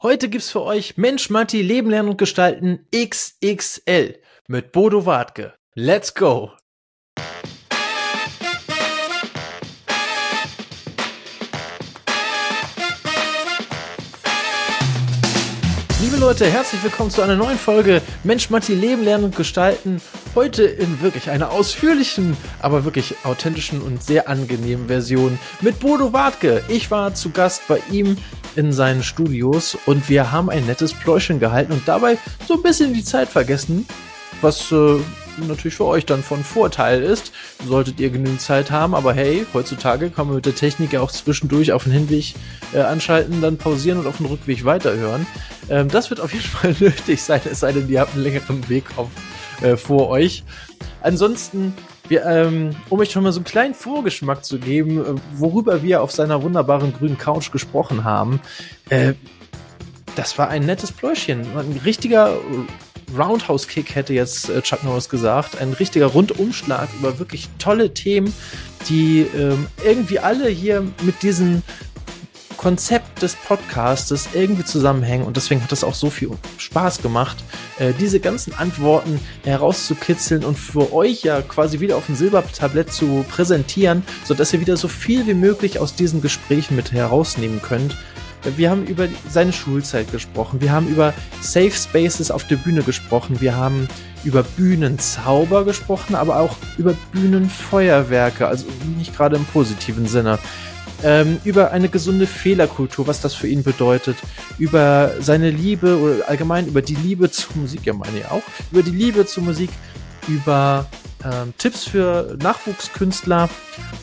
Heute gibt's für euch Mensch, Matti, Leben lernen und gestalten XXL mit Bodo Wartke. Let's go! Leute, herzlich willkommen zu einer neuen Folge Mensch, Matti, Leben lernen und gestalten. Heute in wirklich einer ausführlichen, aber wirklich authentischen und sehr angenehmen Version mit Bodo Wartke. Ich war zu Gast bei ihm in seinen Studios und wir haben ein nettes Pläuschen gehalten und dabei so ein bisschen die Zeit vergessen, was äh, natürlich für euch dann von Vorteil ist. Solltet ihr genügend Zeit haben, aber hey, heutzutage kann man mit der Technik ja auch zwischendurch auf den Hinweg äh, anschalten, dann pausieren und auf dem Rückweg weiterhören. Ähm, das wird auf jeden Fall nötig sein, es sei denn, ihr habt einen längeren Weg auf, äh, vor euch. Ansonsten, wir, ähm, um euch schon mal so einen kleinen Vorgeschmack zu geben, äh, worüber wir auf seiner wunderbaren grünen Couch gesprochen haben, äh, das war ein nettes Pläuschen. Ein richtiger Roundhouse-Kick hätte jetzt äh, Chuck Norris gesagt. Ein richtiger Rundumschlag über wirklich tolle Themen, die ähm, irgendwie alle hier mit diesem Konzept des Podcastes irgendwie zusammenhängen und deswegen hat es auch so viel Spaß gemacht, äh, diese ganzen Antworten herauszukitzeln und für euch ja quasi wieder auf dem Silbertablett zu präsentieren, sodass ihr wieder so viel wie möglich aus diesen Gesprächen mit herausnehmen könnt. Wir haben über seine Schulzeit gesprochen. Wir haben über Safe Spaces auf der Bühne gesprochen. Wir haben über Bühnenzauber gesprochen, aber auch über Bühnenfeuerwerke, also nicht gerade im positiven Sinne. Ähm, über eine gesunde Fehlerkultur, was das für ihn bedeutet, über seine Liebe oder allgemein über die Liebe zur Musik, ja meine ich auch, über die Liebe zur Musik, über ähm, Tipps für Nachwuchskünstler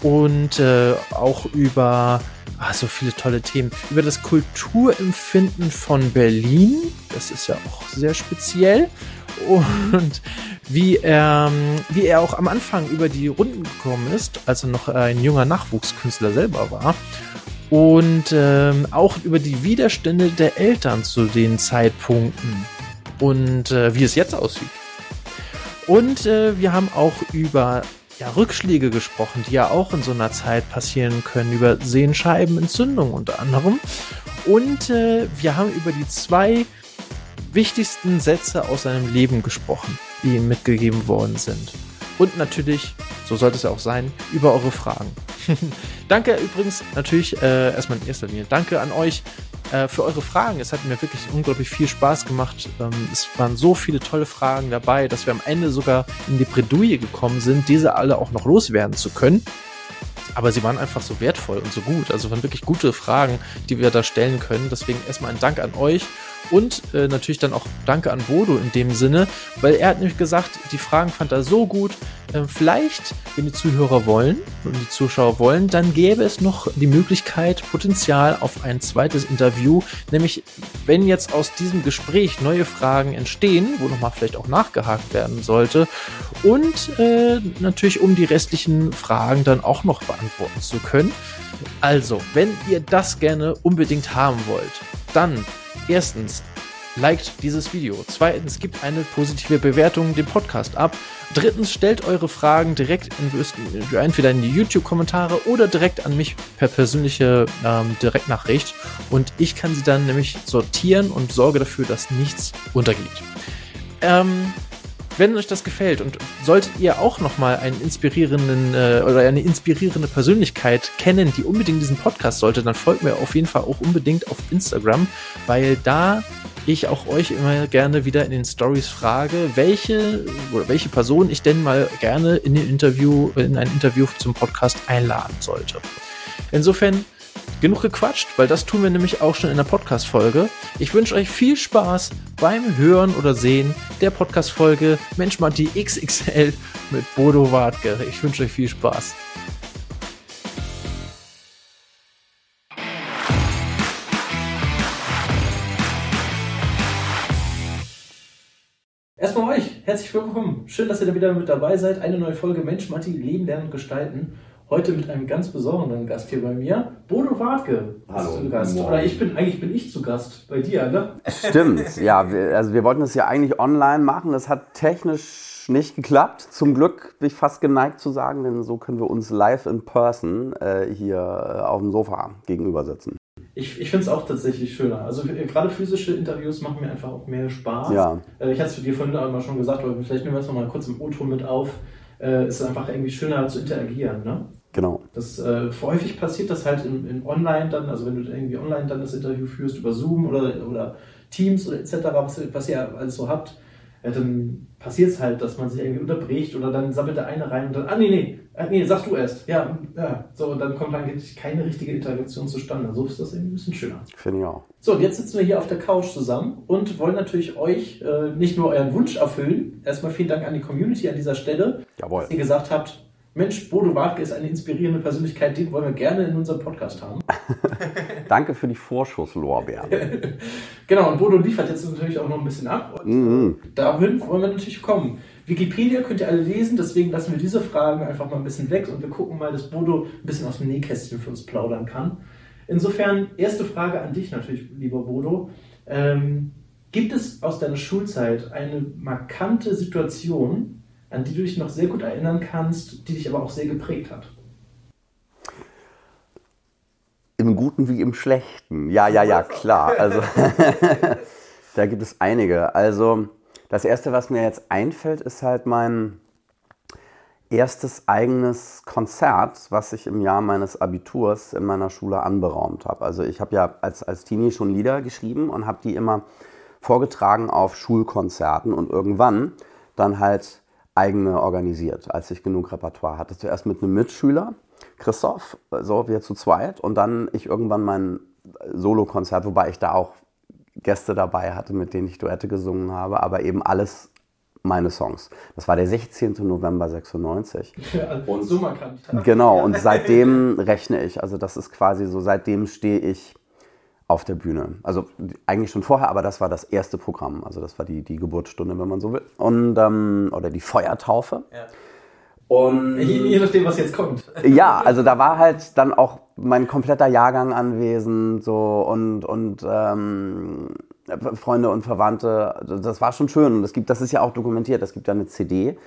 und äh, auch über Ah, so viele tolle Themen. Über das Kulturempfinden von Berlin. Das ist ja auch sehr speziell. Und wie er, wie er auch am Anfang über die Runden gekommen ist, als er noch ein junger Nachwuchskünstler selber war. Und ähm, auch über die Widerstände der Eltern zu den Zeitpunkten. Und äh, wie es jetzt aussieht. Und äh, wir haben auch über ja, Rückschläge gesprochen, die ja auch in so einer Zeit passieren können, über Sehenscheibenentzündung unter anderem. Und äh, wir haben über die zwei wichtigsten Sätze aus seinem Leben gesprochen, die ihm mitgegeben worden sind. Und natürlich, so sollte es ja auch sein, über eure Fragen. danke übrigens natürlich äh, erstmal in erster Linie. Danke an euch, äh, für eure Fragen. Es hat mir wirklich unglaublich viel Spaß gemacht. Ähm, es waren so viele tolle Fragen dabei, dass wir am Ende sogar in die Bredouille gekommen sind, diese alle auch noch loswerden zu können. Aber sie waren einfach so wertvoll und so gut. Also waren wirklich gute Fragen, die wir da stellen können. Deswegen erstmal ein Dank an euch und äh, natürlich dann auch Danke an Bodo in dem Sinne, weil er hat nämlich gesagt, die Fragen fand er so gut. Äh, vielleicht, wenn die Zuhörer wollen und die Zuschauer wollen, dann gäbe es noch die Möglichkeit, Potenzial auf ein zweites Interview. Nämlich, wenn jetzt aus diesem Gespräch neue Fragen entstehen, wo nochmal vielleicht auch nachgehakt werden sollte. Und äh, natürlich, um die restlichen Fragen dann auch noch beantworten zu können. Also, wenn ihr das gerne unbedingt haben wollt, dann Erstens, liked dieses Video. Zweitens, gibt eine positive Bewertung dem Podcast ab. Drittens, stellt eure Fragen direkt in, entweder in die YouTube-Kommentare oder direkt an mich per persönliche ähm, Direktnachricht. Und ich kann sie dann nämlich sortieren und sorge dafür, dass nichts untergeht. Ähm, wenn euch das gefällt und solltet ihr auch nochmal einen inspirierenden äh, oder eine inspirierende Persönlichkeit kennen, die unbedingt diesen Podcast sollte, dann folgt mir auf jeden Fall auch unbedingt auf Instagram, weil da ich auch euch immer gerne wieder in den Stories frage, welche oder welche Person ich denn mal gerne in den Interview, in ein Interview zum Podcast einladen sollte. Insofern genug gequatscht, weil das tun wir nämlich auch schon in der Podcast-Folge. Ich wünsche euch viel Spaß beim Hören oder Sehen der Podcast-Folge Mensch Matti XXL mit Bodo Wartke. Ich wünsche euch viel Spaß. Erstmal euch, herzlich willkommen. Schön, dass ihr da wieder mit dabei seid. Eine neue Folge Mensch Matti Leben, Lernen und Gestalten. Heute mit einem ganz besonderen Gast hier bei mir, Bodo Wartke. Hallo. Zu Gast. Oder ich bin, eigentlich bin ich zu Gast bei dir, ne? Stimmt, ja. Wir, also wir wollten es ja eigentlich online machen. Das hat technisch nicht geklappt. Zum Glück bin ich fast geneigt zu sagen, denn so können wir uns live in person äh, hier äh, auf dem Sofa gegenüber sitzen. Ich, ich finde es auch tatsächlich schöner. Also äh, gerade physische Interviews machen mir einfach auch mehr Spaß. Ja. Äh, ich hatte es dir vorhin einmal schon gesagt, aber vielleicht nehmen wir es nochmal kurz im O-Ton mit auf. Äh, es ist einfach irgendwie schöner zu interagieren. Ne? Genau. Das äh, häufig passiert das halt in, in Online dann, also wenn du irgendwie online dann das Interview führst über Zoom oder, oder Teams oder etc., was, was ihr alles so habt, ja, dann passiert es halt, dass man sich irgendwie unterbricht oder dann sammelt der eine rein und dann, ah nee, nee, ah, nee, sagst du erst. Ja, ja, so, und dann kommt dann keine richtige Interaktion zustande. So ist das irgendwie ein bisschen schöner. Finde ich auch. So, und jetzt sitzen wir hier auf der Couch zusammen und wollen natürlich euch äh, nicht nur euren Wunsch erfüllen. Erstmal vielen Dank an die Community an dieser Stelle, Jawohl. dass ihr gesagt habt, Mensch, Bodo Wartke ist eine inspirierende Persönlichkeit, den wollen wir gerne in unserem Podcast haben. Danke für die Vorschusslorbeeren. genau, und Bodo liefert jetzt natürlich auch noch ein bisschen ab. Und Mhm. dahin wollen wir natürlich kommen. Wikipedia könnt ihr alle lesen, deswegen lassen wir diese Fragen einfach mal ein bisschen weg und wir gucken mal, dass Bodo ein bisschen aus dem Nähkästchen für uns plaudern kann. Insofern, erste Frage an dich natürlich, lieber Bodo. Ähm, gibt es aus deiner Schulzeit eine markante Situation, an die du dich noch sehr gut erinnern kannst, die dich aber auch sehr geprägt hat? Im Guten wie im Schlechten. Ja, ja, ja, klar. Also da gibt es einige. Also das Erste, was mir jetzt einfällt, ist halt mein erstes eigenes Konzert, was ich im Jahr meines Abiturs in meiner Schule anberaumt habe. Also ich habe ja als, als Teenie schon Lieder geschrieben und habe die immer vorgetragen auf Schulkonzerten und irgendwann dann halt eigene organisiert, als ich genug Repertoire hatte. Zuerst mit einem Mitschüler, Christoph, so wir zu zweit und dann ich irgendwann mein Solokonzert, wobei ich da auch Gäste dabei hatte, mit denen ich Duette gesungen habe, aber eben alles meine Songs. Das war der 16. November 96. und so markant. Genau, und seitdem rechne ich. Also das ist quasi so, seitdem stehe ich auf der Bühne. Also eigentlich schon vorher, aber das war das erste Programm. Also das war die, die Geburtsstunde, wenn man so will. Und, ähm, oder die Feuertaufe. Ja. Und Je, nachdem, was jetzt kommt. ja, also da war halt dann auch mein kompletter Jahrgang anwesend so und, und ähm, Freunde und Verwandte. Das war schon schön. Und es gibt, das ist ja auch dokumentiert. Es gibt ja eine CD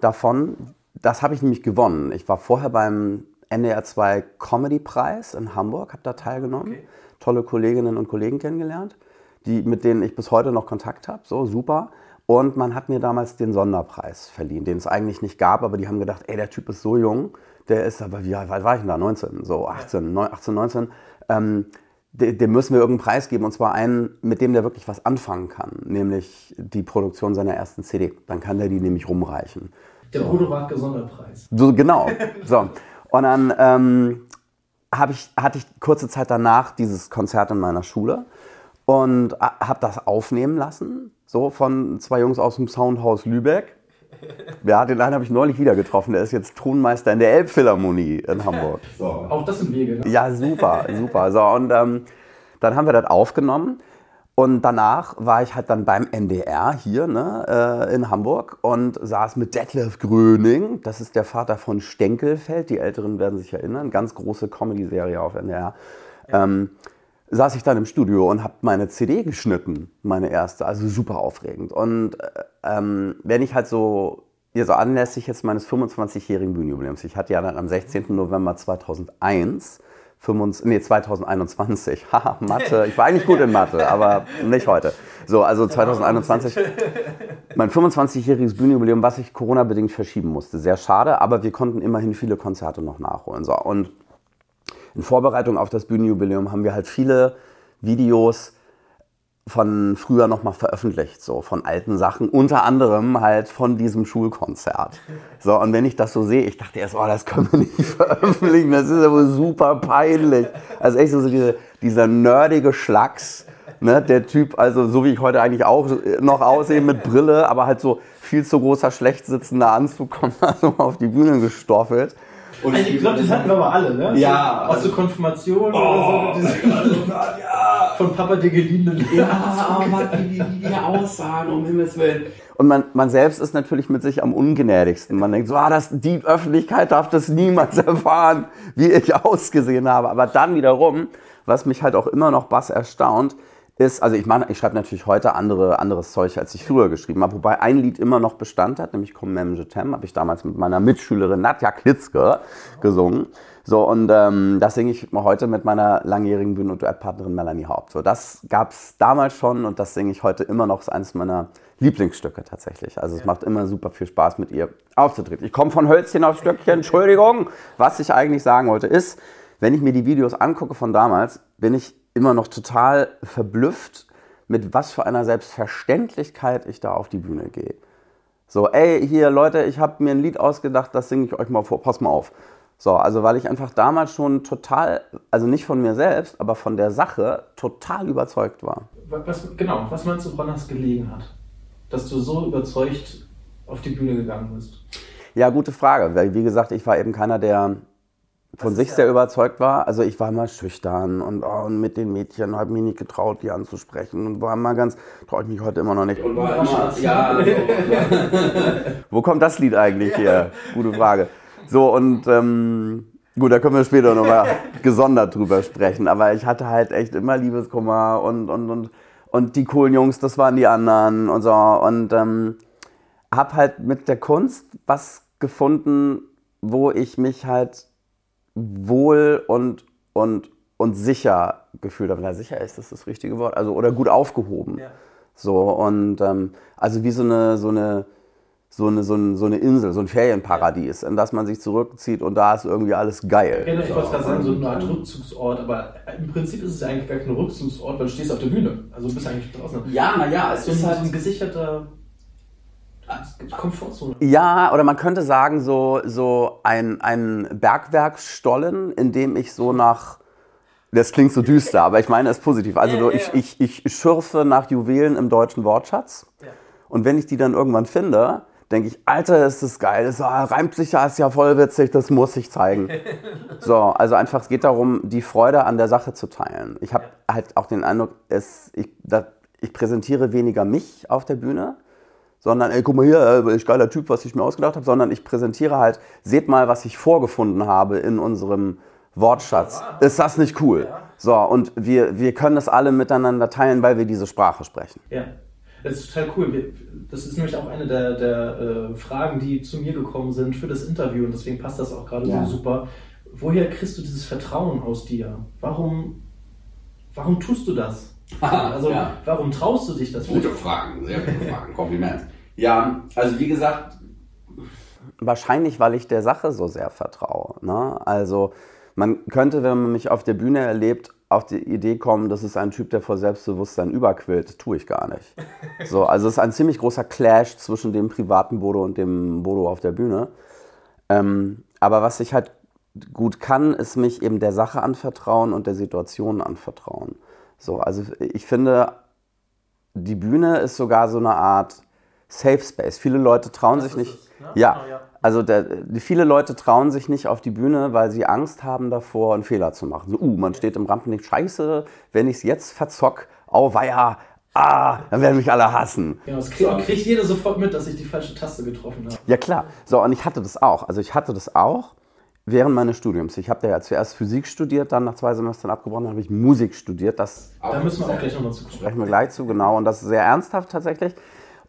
davon. Das habe ich nämlich gewonnen. Ich war vorher beim NDR 2 Comedy Preis in Hamburg, habe da teilgenommen. Okay. Tolle Kolleginnen und Kollegen kennengelernt, die, mit denen ich bis heute noch Kontakt habe. So, super. Und man hat mir damals den Sonderpreis verliehen, den es eigentlich nicht gab, aber die haben gedacht, ey, der Typ ist so jung, der ist aber, wie alt war ich denn da? 19, so 18, 9, 18 19. Ähm, de- dem müssen wir irgendeinen Preis geben und zwar einen, mit dem der wirklich was anfangen kann, nämlich die Produktion seiner ersten CD. Dann kann der die nämlich rumreichen. Der Bodo Wartke Sonderpreis. So, genau. So. Und dann ähm, ich, hatte ich kurze Zeit danach dieses Konzert in meiner Schule und habe das aufnehmen lassen, so von zwei Jungs aus dem Soundhaus Lübeck. Ja, den einen habe ich neulich wieder getroffen, der ist jetzt Tonmeister in der Elbphilharmonie in Hamburg. So. Auch das sind Wege. Ne? Ja, super, super. So, und ähm, dann haben wir das aufgenommen. Und danach war ich halt dann beim NDR hier ne, äh, in Hamburg und saß mit Detlef Gröning. Das ist der Vater von Stenkelfeld. Die Älteren werden sich erinnern. Ganz große Comedy-Serie auf NDR. Ähm, saß ich dann im Studio und habe meine CD geschnitten, meine erste. Also super aufregend. Und äh, ähm, wenn ich halt so, ja, so anlässlich jetzt meines 25-jährigen Bühnenjubiläums, ich hatte ja dann am 16. November 2001 25, nee, 2021. Haha, Mathe. Ich war eigentlich gut in Mathe, aber nicht heute. So, also 2021. Mein 25-jähriges Bühnenjubiläum, was ich Corona-bedingt verschieben musste. Sehr schade, aber wir konnten immerhin viele Konzerte noch nachholen. So, und in Vorbereitung auf das Bühnenjubiläum haben wir halt viele Videos von früher nochmal veröffentlicht, so von alten Sachen, unter anderem halt von diesem Schulkonzert. So, und wenn ich das so sehe, ich dachte erst, oh, das können wir nicht veröffentlichen, das ist aber super peinlich. Also echt so diese, dieser nerdige Schlacks, ne, der Typ, also so wie ich heute eigentlich auch noch aussehe mit Brille, aber halt so viel zu großer, schlecht sitzender Anzug, kommt da so auf die Bühne gestoffelt. Also ich glaube, das hatten wir aber alle, ne? Ja, Aus der Konfirmation Oh, oder so. Von Papa der geliehenen Ja, wie, wie, wie die aussahen, um Himmels Willen. Und man, man selbst ist natürlich mit sich am ungnädigsten. Man denkt so, ah, das, die Öffentlichkeit darf das niemals erfahren, wie ich ausgesehen habe. Aber dann wiederum, was mich halt auch immer noch bass erstaunt, ist, also ich meine, ich schreibe natürlich heute andere, anderes Zeug, als ich früher geschrieben habe. Wobei ein Lied immer noch Bestand hat, nämlich Comme même je t'aime, habe ich damals mit meiner Mitschülerin Nadja Klitzke gesungen. So, und ähm, das singe ich heute mit meiner langjährigen Bühnen- und Duettpartnerin Melanie Haupt. So, das gab es damals schon und das singe ich heute immer noch. Das ist eines meiner Lieblingsstücke tatsächlich. Also es ja. macht immer super viel Spaß mit ihr aufzutreten. Ich komme von Hölzchen auf Stöckchen, Entschuldigung. Was ich eigentlich sagen wollte ist, wenn ich mir die Videos angucke von damals, bin ich immer noch total verblüfft, mit was für einer Selbstverständlichkeit ich da auf die Bühne gehe. So, ey, hier Leute, ich habe mir ein Lied ausgedacht, das singe ich euch mal vor, pass mal auf. So, also weil ich einfach damals schon total, also nicht von mir selbst, aber von der Sache total überzeugt war. Was, genau, was meinst du, woran das gelegen hat? Dass du so überzeugt auf die Bühne gegangen bist? Ja, gute Frage, weil wie gesagt, ich war eben keiner, der von sich ja sehr überzeugt war. Also ich war immer schüchtern und, oh, und mit den Mädchen habe mich nicht getraut, die anzusprechen und war immer ganz, traue ich mich heute immer noch nicht. Und war immer, ja, so. Wo kommt das Lied eigentlich her? Gute Frage. So, und ähm, gut, da können wir später nochmal gesondert drüber sprechen. Aber ich hatte halt echt immer Liebeskummer und, und, und, und die coolen Jungs, das waren die anderen und so. Und ähm, habe halt mit der Kunst was gefunden, wo ich mich halt wohl und, und, und sicher gefühlt habe. Na, sicher ist das das richtige Wort. Also, oder gut aufgehoben. Ja. So, und ähm, also wie so eine, so eine so eine, so, eine, so eine Insel, so ein Ferienparadies, in das man sich zurückzieht und da ist irgendwie alles geil. Ja, ich wollte gerade sagen, so eine Art Rückzugsort, aber im Prinzip ist es ja eigentlich gar kein Rückzugsort, weil du stehst auf der Bühne. Also du bist eigentlich draußen. Ja, naja, es ist halt ein gesicherter Komfortzone. Ja, oder man könnte sagen, so, so ein, ein Bergwerksstollen, in dem ich so nach. Das klingt so düster, aber ich meine es positiv. Also ja, ja, ja. Ich, ich, ich schürfe nach Juwelen im deutschen Wortschatz. Und wenn ich die dann irgendwann finde, denke ich, Alter, ist das geil, das reimt sich ja, ist ja voll witzig, das muss ich zeigen. so, also einfach, es geht darum, die Freude an der Sache zu teilen. Ich habe ja. halt auch den Eindruck, es, ich, da, ich präsentiere weniger mich auf der Bühne, sondern, ey, guck mal hier, äh, ich geiler Typ, was ich mir ausgedacht habe, sondern ich präsentiere halt, seht mal, was ich vorgefunden habe in unserem Wortschatz. Ist das nicht cool? So, und wir, wir können das alle miteinander teilen, weil wir diese Sprache sprechen. Ja. Das ist total cool. Das ist nämlich auch eine der, der äh, Fragen, die zu mir gekommen sind für das Interview und deswegen passt das auch gerade ja. so super. Woher kriegst du dieses Vertrauen aus dir? Warum, warum tust du das? also, ja. warum traust du dich das? Gute Fragen, sehr gute Fragen. Kompliment. Ja, also wie gesagt, wahrscheinlich, weil ich der Sache so sehr vertraue. Ne? Also, man könnte, wenn man mich auf der Bühne erlebt, auf die Idee kommen, das ist ein Typ, der vor Selbstbewusstsein überquillt. Tue ich gar nicht. So, also es ist ein ziemlich großer Clash zwischen dem privaten Bodo und dem Bodo auf der Bühne. Ähm, aber was ich halt gut kann, ist mich eben der Sache anvertrauen und der Situation anvertrauen. So, also ich finde, die Bühne ist sogar so eine Art Safe Space. Viele Leute trauen das sich nicht. Es, ne? ja, genau, ja, also der, viele Leute trauen sich nicht auf die Bühne, weil sie Angst haben davor, einen Fehler zu machen. So, uh, man steht im Rampenlicht, scheiße, wenn ich es jetzt verzock, auweia, ah, dann werden mich alle hassen. Genau, das kriegt, so. kriegt jeder sofort mit, dass ich die falsche Taste getroffen habe. Ja klar, so und ich hatte das auch. Also ich hatte das auch während meines Studiums. Ich habe ja zuerst Physik studiert, dann nach zwei Semestern abgebrochen, dann habe ich Musik studiert. Das da müssen wir auch gleich nochmal zu Sprechen wir gleich zu, genau. Und das ist sehr ernsthaft tatsächlich.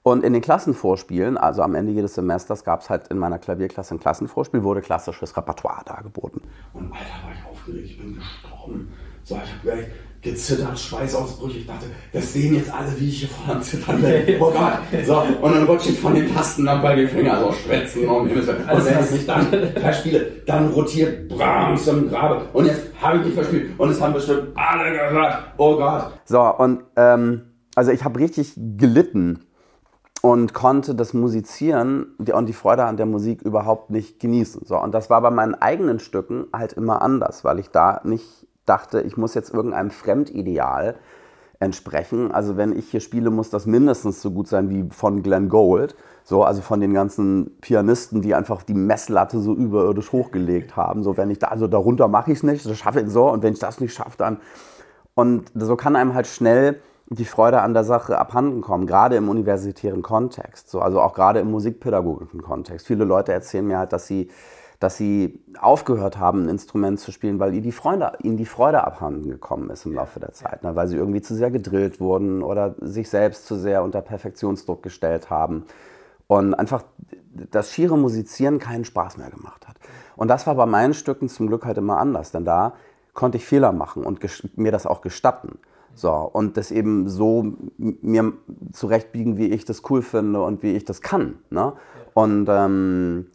Und in den Klassenvorspielen, also am Ende jedes Semesters, gab es halt in meiner Klavierklasse ein Klassenvorspiel, wurde klassisches Repertoire dargeboten. Und Alter, war ich aufgeregt, ich bin gestorben. So, ich habe gleich gezittert, Schweißausbrüche. Ich dachte, das sehen jetzt alle, wie ich hier voll am Zittern bin. Oh Gott. So, und dann rutsche ich von den Tasten ab bei den Fingern, so schwätzen und Und also wenn ich mich dann verspiele, dann rotiert Brahms im Grabe. Und jetzt habe ich mich verspielt. Und es haben bestimmt alle gehört. Oh Gott. So, und ähm, also ich habe richtig gelitten und konnte das Musizieren und die Freude an der Musik überhaupt nicht genießen. So, und das war bei meinen eigenen Stücken halt immer anders, weil ich da nicht dachte, ich muss jetzt irgendeinem Fremdideal entsprechen. Also wenn ich hier spiele, muss das mindestens so gut sein wie von Glenn Gould. So, also von den ganzen Pianisten, die einfach die Messlatte so überirdisch hochgelegt haben. So, wenn ich da, also darunter mache ich es nicht, das schaffe ich so. Und wenn ich das nicht schaffe, dann. Und so kann einem halt schnell die Freude an der Sache abhanden kommen, gerade im universitären Kontext, so, also auch gerade im musikpädagogischen Kontext. Viele Leute erzählen mir halt, dass sie, dass sie aufgehört haben, ein Instrument zu spielen, weil ihnen die, Freude, ihnen die Freude abhanden gekommen ist im Laufe der Zeit, ne? weil sie irgendwie zu sehr gedrillt wurden oder sich selbst zu sehr unter Perfektionsdruck gestellt haben und einfach das schiere Musizieren keinen Spaß mehr gemacht hat. Und das war bei meinen Stücken zum Glück halt immer anders, denn da konnte ich Fehler machen und mir das auch gestatten. So, und das eben so mir zurechtbiegen, wie ich das cool finde und wie ich das kann. Ne? Und, ähm,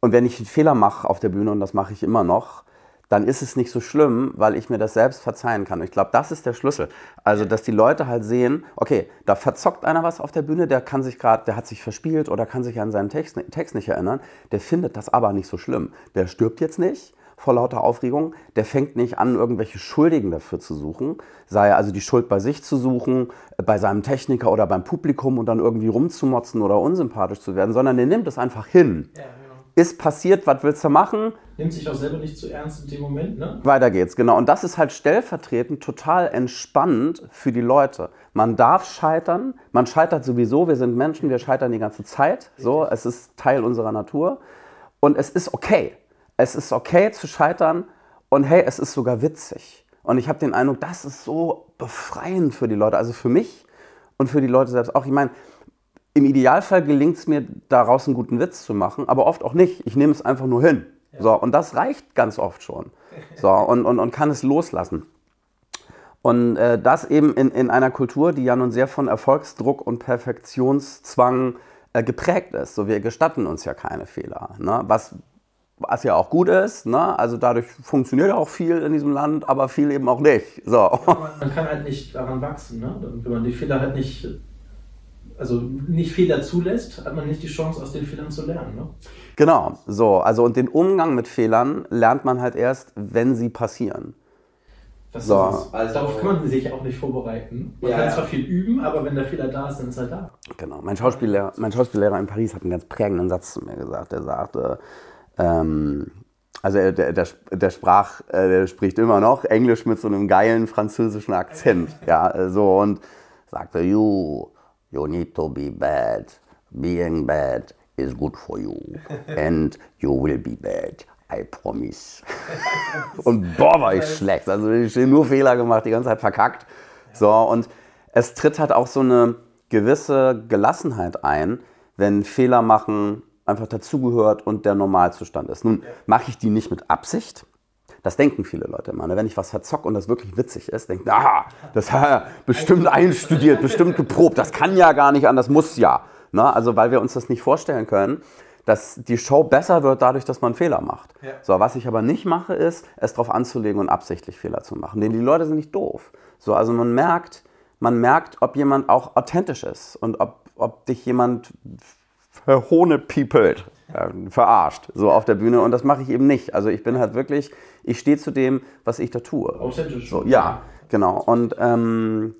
und wenn ich einen Fehler mache auf der Bühne, und das mache ich immer noch, dann ist es nicht so schlimm, weil ich mir das selbst verzeihen kann. ich glaube, das ist der Schlüssel. Also, dass die Leute halt sehen, okay, da verzockt einer was auf der Bühne, der kann sich gerade, der hat sich verspielt oder kann sich an seinen Text, Text nicht erinnern, der findet das aber nicht so schlimm. Der stirbt jetzt nicht vor lauter Aufregung, der fängt nicht an, irgendwelche Schuldigen dafür zu suchen, sei also die Schuld bei sich zu suchen, bei seinem Techniker oder beim Publikum und dann irgendwie rumzumotzen oder unsympathisch zu werden, sondern der nimmt es einfach hin. Ja, ist passiert, was willst du machen? Nimmt sich auch selber nicht zu ernst in dem Moment, ne? Weiter geht's, genau. Und das ist halt stellvertretend total entspannend für die Leute. Man darf scheitern, man scheitert sowieso, wir sind Menschen, wir scheitern die ganze Zeit. So, es ist Teil unserer Natur. Und es ist okay. Es ist okay zu scheitern und hey, es ist sogar witzig. Und ich habe den Eindruck, das ist so befreiend für die Leute, also für mich und für die Leute selbst auch. Ich meine, im Idealfall gelingt es mir, daraus einen guten Witz zu machen, aber oft auch nicht. Ich nehme es einfach nur hin. Ja. So, und das reicht ganz oft schon. So, und, und, und kann es loslassen. Und äh, das eben in, in einer Kultur, die ja nun sehr von Erfolgsdruck und Perfektionszwang äh, geprägt ist. So, wir gestatten uns ja keine Fehler. Ne? Was, was ja auch gut ist. Ne? Also dadurch funktioniert auch viel in diesem Land, aber viel eben auch nicht. So. Ja, man, kann halt nicht daran wachsen. Ne? Wenn man die Fehler halt nicht also nicht Fehler zulässt, hat man nicht die Chance, aus den Fehlern zu lernen. Ne? Genau, so. Also und den Umgang mit Fehlern lernt man halt erst, wenn sie passieren. Das so. Ist, also, darauf kann man sich auch nicht vorbereiten. Man ja, kann zwar viel üben, aber wenn der Fehler da ist, dann ist er da. Genau. Mein Schauspiellehrer, mein Schauspiellehrer in Paris hat einen ganz prägenden Satz zu mir gesagt. Er sagte, ähm, also der, der, der sprach, äh, der spricht immer noch Englisch mit so einem geilen französischen Akzent. ja, so und sagte, you You need to be bad. Being bad is good for you. And you will be bad. I promise. und boah, war ich schlecht. Also ich habe nur Fehler gemacht, die ganze Zeit verkackt. So, und es tritt halt auch so eine gewisse Gelassenheit ein, wenn Fehler machen einfach dazugehört und der Normalzustand ist. Nun mache ich die nicht mit Absicht, das denken viele Leute immer. Ne? Wenn ich was verzocke und das wirklich witzig ist, denken, aha, das hat er bestimmt einstudiert, bestimmt geprobt. Das kann ja gar nicht an, das muss ja. Ne? Also weil wir uns das nicht vorstellen können, dass die Show besser wird dadurch, dass man Fehler macht. Ja. So, was ich aber nicht mache, ist, es darauf anzulegen und absichtlich Fehler zu machen. Denn die Leute sind nicht doof. So, also man merkt, man merkt, ob jemand auch authentisch ist und ob, ob dich jemand verhohnepiepelt, ja, verarscht, so auf der Bühne. Und das mache ich eben nicht. Also ich bin halt wirklich, ich stehe zu dem, was ich da tue. Authentisch. So, ja, genau. Und ähm,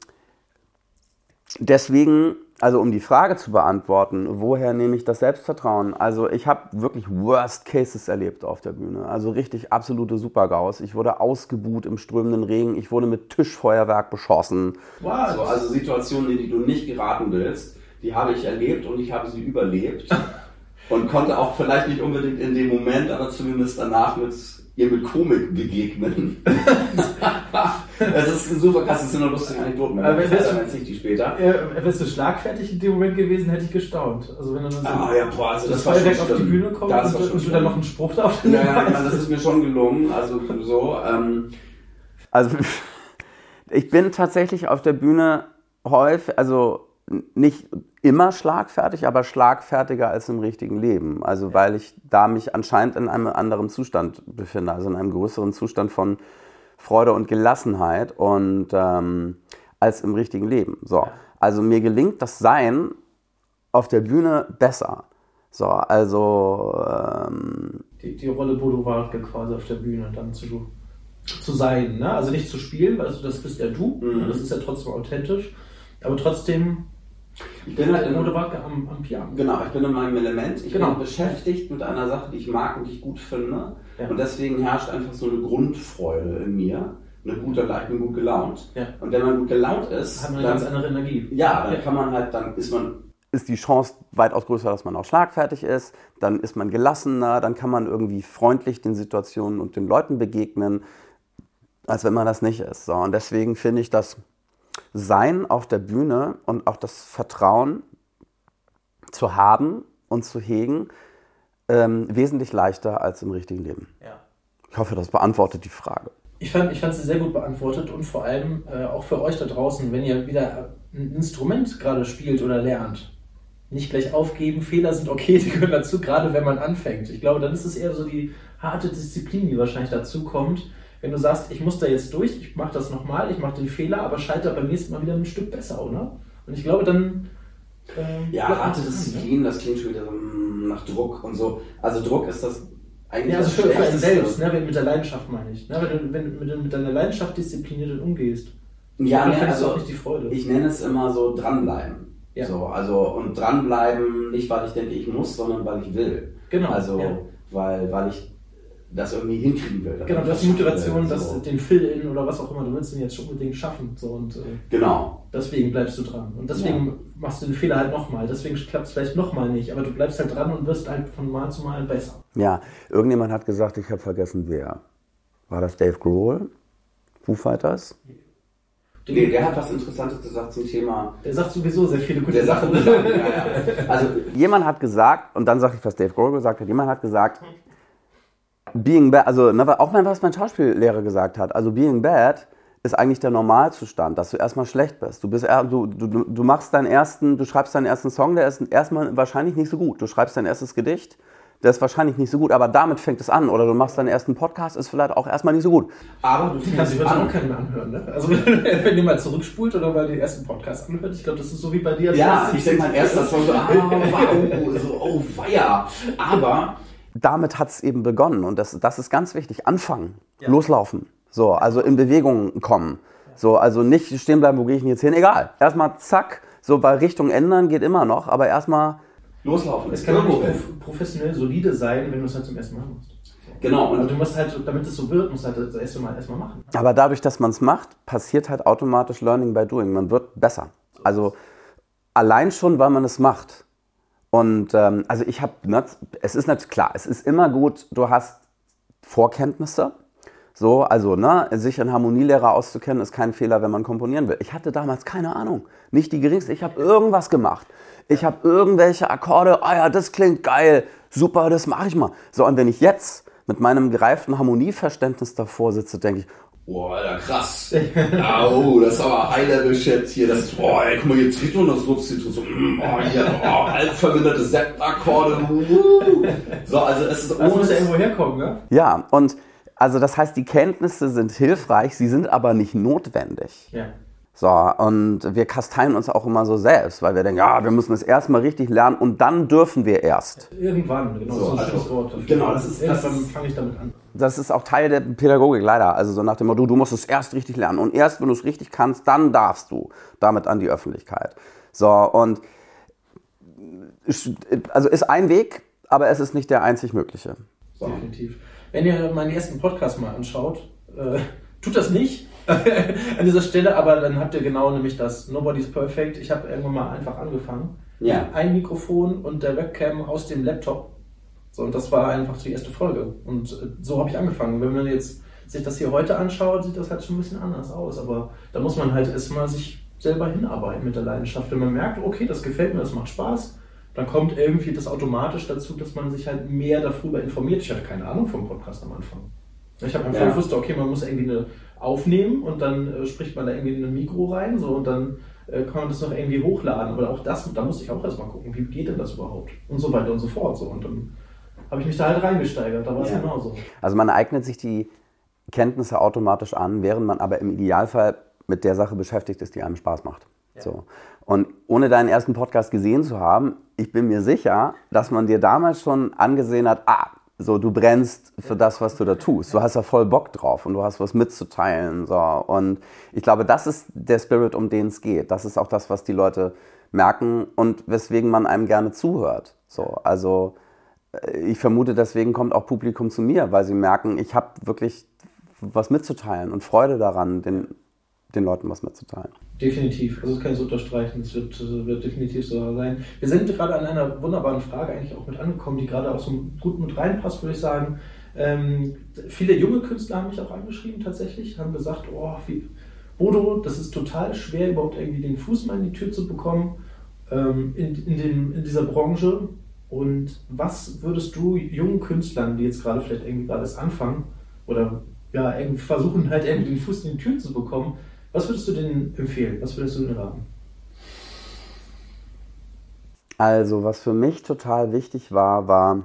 deswegen, also um die Frage zu beantworten, woher nehme ich das Selbstvertrauen? Also ich habe wirklich Worst Cases erlebt auf der Bühne. Also richtig absolute Supergaus. Ich wurde ausgebuht im strömenden Regen. Ich wurde mit Tischfeuerwerk beschossen. Wow. So, also Situationen, in die du nicht geraten willst, die habe ich erlebt und ich habe sie überlebt. und konnte auch vielleicht nicht unbedingt in dem Moment, aber zumindest danach mit ihr mit Komik begegnen. das ist ein super krass, das sind nur lustige Anekdoten. Aber wenn das erzähle ich die später. Äh, wärst du schlagfertig in dem Moment gewesen, hätte ich gestaunt. Also wenn du dann so ah, ja, boah, also das, das Feuerwerk auf die Bühne kommt und, und du dann noch einen Spruch drauf Ja, ja, ja, das ist mir schon gelungen. Also so. Ähm. Also ich bin tatsächlich auf der Bühne häufig, also nicht immer schlagfertig, aber schlagfertiger als im richtigen Leben. Also weil ich da mich anscheinend in einem anderen Zustand befinde, also in einem größeren Zustand von Freude und Gelassenheit und ähm, als im richtigen Leben. So, also mir gelingt das Sein auf der Bühne besser. So, also ähm, die, die Rolle Bodo Wartke quasi auf der Bühne dann zu, zu sein, ne? Also nicht zu spielen, weil also das bist ja du, mhm. das ist ja trotzdem authentisch, aber trotzdem ich bin halt in Modebarke am, am Piano. Genau, ich bin in meinem Element. Ich genau. bin beschäftigt mit einer Sache, die ich mag und die ich gut finde. Ja. Und deswegen herrscht einfach so eine Grundfreude in mir. Eine gute, ich bin gut gelaunt. Ja. Und wenn man gut gelaunt ist, hat man eine dann, ganz andere Energie. Ja, dann ja. kann man halt, dann ist man ist die Chance weitaus größer, dass man auch schlagfertig ist. Dann ist man gelassener, dann kann man irgendwie freundlich den Situationen und den Leuten begegnen, als wenn man das nicht ist. So, und deswegen finde ich das sein auf der Bühne und auch das Vertrauen zu haben und zu hegen, ähm, wesentlich leichter als im richtigen Leben. Ja. Ich hoffe, das beantwortet die Frage. Ich fand, ich fand sie sehr gut beantwortet und vor allem äh, auch für euch da draußen, wenn ihr wieder ein Instrument gerade spielt oder lernt, nicht gleich aufgeben. Fehler sind okay, die gehören dazu, gerade wenn man anfängt. Ich glaube, dann ist es eher so die harte Disziplin, die wahrscheinlich dazu kommt. Wenn du sagst, ich muss da jetzt durch, ich mache das nochmal, ich mache den Fehler, aber scheitere beim nächsten Mal wieder ein Stück besser, oder? Und ich glaube, dann. Äh, ja, harte Disziplin, ne? das klingt schon wieder so mm, nach Druck und so. Also, Druck ist das eigentlich. Ja, also für, für einen selbst, ne? mit der Leidenschaft meine ich. Ne? Wenn du wenn, wenn du mit deiner Leidenschaft diszipliniert umgehst. Ja, ne, also, auch nicht die Freude. ich nenne es immer so dranbleiben. Ja. So, also, und dranbleiben, nicht weil ich denke, ich muss, sondern weil ich will. Genau. Also, ja. weil, weil ich das irgendwie hinkriegen will. Genau, du hast die Motivation, das, so. den Fill-In oder was auch immer, du willst den jetzt schon unbedingt schaffen. So, und, äh, genau. Deswegen bleibst du dran. Und deswegen ja. machst du den Fehler halt nochmal. Deswegen klappt es vielleicht nochmal nicht, aber du bleibst halt dran und wirst halt von Mal zu Mal besser. Ja, irgendjemand hat gesagt, ich habe vergessen, wer. War das Dave Grohl? Foo Fighters? Nee, der hat was Interessantes gesagt zum Thema. Der sagt sowieso sehr viele gute Sachen. ja, ja. Also, jemand hat gesagt, und dann sage ich, was Dave Grohl gesagt hat, jemand hat gesagt, Being bad, also ne, auch mal was mein Schauspiellehrer gesagt hat, also being bad ist eigentlich der Normalzustand, dass du erstmal schlecht bist. Du, bist du, du, du machst deinen ersten, du schreibst deinen ersten Song, der ist erstmal wahrscheinlich nicht so gut. Du schreibst dein erstes Gedicht, der ist wahrscheinlich nicht so gut, aber damit fängt es an. Oder du machst deinen ersten Podcast, ist vielleicht auch erstmal nicht so gut. Aber du kannst dir auch keinen mehr anhören, ne? Also wenn ihr mal zurückspult oder mal den ersten Podcast anhört, ich glaube, das ist so wie bei dir. Ja, ich denke, mein erster Song so, ah, wow, so, oh, weia. Aber damit hat es eben begonnen. Und das, das ist ganz wichtig. Anfangen, ja. loslaufen. So, also in Bewegung kommen. So, also nicht stehen bleiben, wo gehe ich denn jetzt hin? Egal. Erstmal zack, so bei Richtung ändern geht immer noch, aber erstmal. Loslaufen. Es kann auch nicht professionell solide sein, wenn du es halt zum ersten Mal machst. Genau. Und also du musst halt, damit es so wird, musst du halt das erste Mal erstmal machen. Aber dadurch, dass man es macht, passiert halt automatisch Learning by Doing. Man wird besser. Also allein schon, weil man es macht. Und ähm, also ich habe, ne, es ist natürlich klar, es ist immer gut, du hast Vorkenntnisse. So, also ne, sich in Harmonielehrer auszukennen, ist kein Fehler, wenn man komponieren will. Ich hatte damals keine Ahnung, nicht die geringste. Ich habe irgendwas gemacht. Ich habe irgendwelche Akkorde, ah oh ja, das klingt geil, super, das mache ich mal. So, und wenn ich jetzt mit meinem gereiften Harmonieverständnis davor sitze, denke ich, Boah, Alter, krass. Au, das ist aber High-Level-Shit hier. Das, boah, ey, guck mal hier, Triton, das nutzt Triton. So, mm, oh, hier, oh, halb verminderte Septakkorde. So, also es ist... Das muss ja irgendwo herkommen, ne? Ja, und also das heißt, die Kenntnisse sind hilfreich, sie sind aber nicht notwendig. Ja. So, und wir kasteien uns auch immer so selbst, weil wir denken, ja, wir müssen es erstmal richtig lernen und dann dürfen wir erst. Irgendwann, genau, so, so ein also, Wort. Genau, das ist, das, dann fange ich damit an. Das ist auch Teil der Pädagogik, leider. Also so nach dem Motto, du musst es erst richtig lernen und erst, wenn du es richtig kannst, dann darfst du damit an die Öffentlichkeit. So, und also ist ein Weg, aber es ist nicht der einzig mögliche. So. Definitiv. Wenn ihr meinen ersten Podcast mal anschaut, äh, tut das nicht an dieser Stelle, aber dann habt ihr genau nämlich das Nobody's Perfect. Ich habe irgendwann mal einfach angefangen. Ja. Ein Mikrofon und der Webcam aus dem Laptop. So, und das war einfach die erste Folge. Und äh, so habe ich angefangen. Wenn man jetzt sich das hier heute anschaut, sieht das halt schon ein bisschen anders aus. Aber da muss man halt erstmal sich selber hinarbeiten mit der Leidenschaft. Wenn man merkt, okay, das gefällt mir, das macht Spaß, dann kommt irgendwie das automatisch dazu, dass man sich halt mehr darüber informiert. Ich hatte keine Ahnung vom Podcast am Anfang. Ich habe einfach ja. gewusst, okay, man muss irgendwie eine aufnehmen und dann äh, spricht man da irgendwie in ein Mikro rein so und dann äh, kann man das noch irgendwie hochladen. Aber auch das, da musste ich auch erstmal gucken, wie geht denn das überhaupt? Und so weiter und so fort. So. Und dann habe ich mich da halt reingesteigert, da war es ja. genauso. Also man eignet sich die Kenntnisse automatisch an, während man aber im Idealfall mit der Sache beschäftigt ist, die einem Spaß macht. Ja. So. Und ohne deinen ersten Podcast gesehen zu haben, ich bin mir sicher, dass man dir damals schon angesehen hat, ah, so, du brennst für das, was du da tust. Du hast ja voll Bock drauf und du hast was mitzuteilen. So. Und ich glaube, das ist der Spirit, um den es geht. Das ist auch das, was die Leute merken und weswegen man einem gerne zuhört. So, also äh, ich vermute, deswegen kommt auch Publikum zu mir, weil sie merken, ich habe wirklich was mitzuteilen und Freude daran, den, den Leuten was mitzuteilen. Definitiv, also das kann ich so unterstreichen, es wird, wird definitiv so sein. Wir sind gerade an einer wunderbaren Frage eigentlich auch mit angekommen, die gerade auch so gut mit reinpasst, würde ich sagen. Ähm, viele junge Künstler haben mich auch angeschrieben tatsächlich, haben gesagt, oh, wie, Bodo, das ist total schwer, überhaupt irgendwie den Fuß mal in die Tür zu bekommen ähm, in, in, dem, in dieser Branche. Und was würdest du jungen Künstlern, die jetzt gerade vielleicht irgendwie gerade erst anfangen oder ja, irgendwie versuchen halt irgendwie den Fuß in die Tür zu bekommen, was würdest du denen empfehlen? Was würdest du denen raten? Also, was für mich total wichtig war, war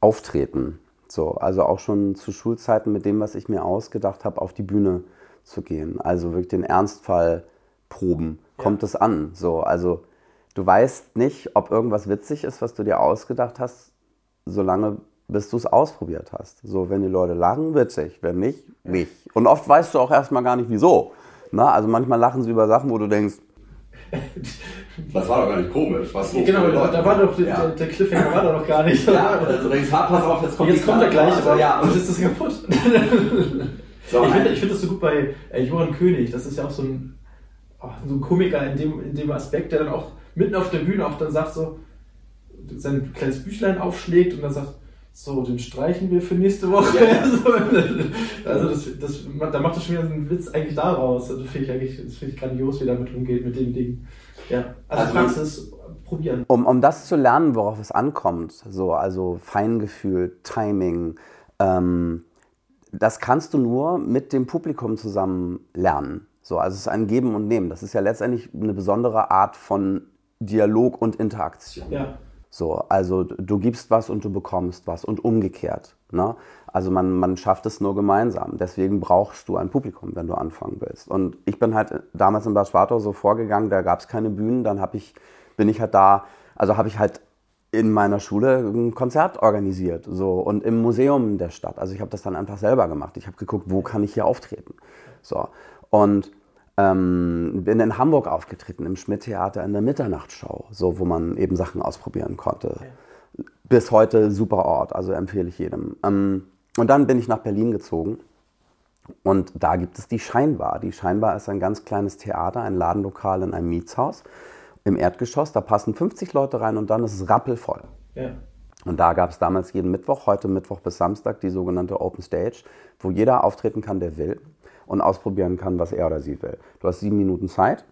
Auftreten. So, also auch schon zu Schulzeiten mit dem, was ich mir ausgedacht habe, auf die Bühne zu gehen. Also wirklich den Ernstfall proben. Kommt es an? So, also du weißt nicht, ob irgendwas witzig ist, was du dir ausgedacht hast, solange bis du es ausprobiert hast. So, wenn die Leute lachen, witzig. Wenn nicht, nicht. Und oft weißt du auch erstmal gar nicht, wieso. Na, also manchmal lachen sie über Sachen, wo du denkst, das war doch gar nicht komisch. Was so genau, da, da war doch ja. der, der, Cliffhanger war doch noch gar nicht. Ja, also denkst, pass auf, jetzt kommt, jetzt kommt er gleich, aber ja, und ist das kaputt. so, ich finde find das so gut bei äh, Johann König. Das ist ja auch so ein, oh, so ein Komiker in dem, in dem Aspekt, der dann auch mitten auf der Bühne auch dann sagt so, sein kleines Büchlein aufschlägt und dann sagt, so, den streichen wir für nächste Woche. Ja. also das, das, da macht er schon wieder einen Witz eigentlich daraus. Also finde ich eigentlich, das finde ich grandios, wie er damit umgeht mit dem Ding. Ja, also, also Praxis probieren. Um, um das zu lernen, worauf es ankommt, so, also Feingefühl, Timing, ähm, das kannst du nur mit dem Publikum zusammen lernen. So, also es ist ein Geben und Nehmen. Das ist ja letztendlich eine besondere Art von Dialog und Interaktion. Ja. So, also du gibst was und du bekommst was und umgekehrt. Ne? Also man, man schafft es nur gemeinsam. Deswegen brauchst du ein Publikum, wenn du anfangen willst. Und ich bin halt damals in Bad Schwartau so vorgegangen, da gab es keine Bühnen, dann hab ich, bin ich halt da, also habe ich halt in meiner Schule ein Konzert organisiert so und im Museum der Stadt. Also ich habe das dann einfach selber gemacht. Ich habe geguckt, wo kann ich hier auftreten. So und ähm, bin in Hamburg aufgetreten, im Schmidt-Theater in der Mitternachtsschau, so, wo man eben Sachen ausprobieren konnte. Okay. Bis heute super Ort, also empfehle ich jedem. Ähm, und dann bin ich nach Berlin gezogen und da gibt es die Scheinbar. Die Scheinbar ist ein ganz kleines Theater, ein Ladenlokal in einem Mietshaus im Erdgeschoss. Da passen 50 Leute rein und dann ist es rappelvoll. Ja. Und da gab es damals jeden Mittwoch, heute Mittwoch bis Samstag, die sogenannte Open Stage, wo jeder auftreten kann, der will und ausprobieren kann, was er oder sie will. Du hast sieben Minuten Zeit.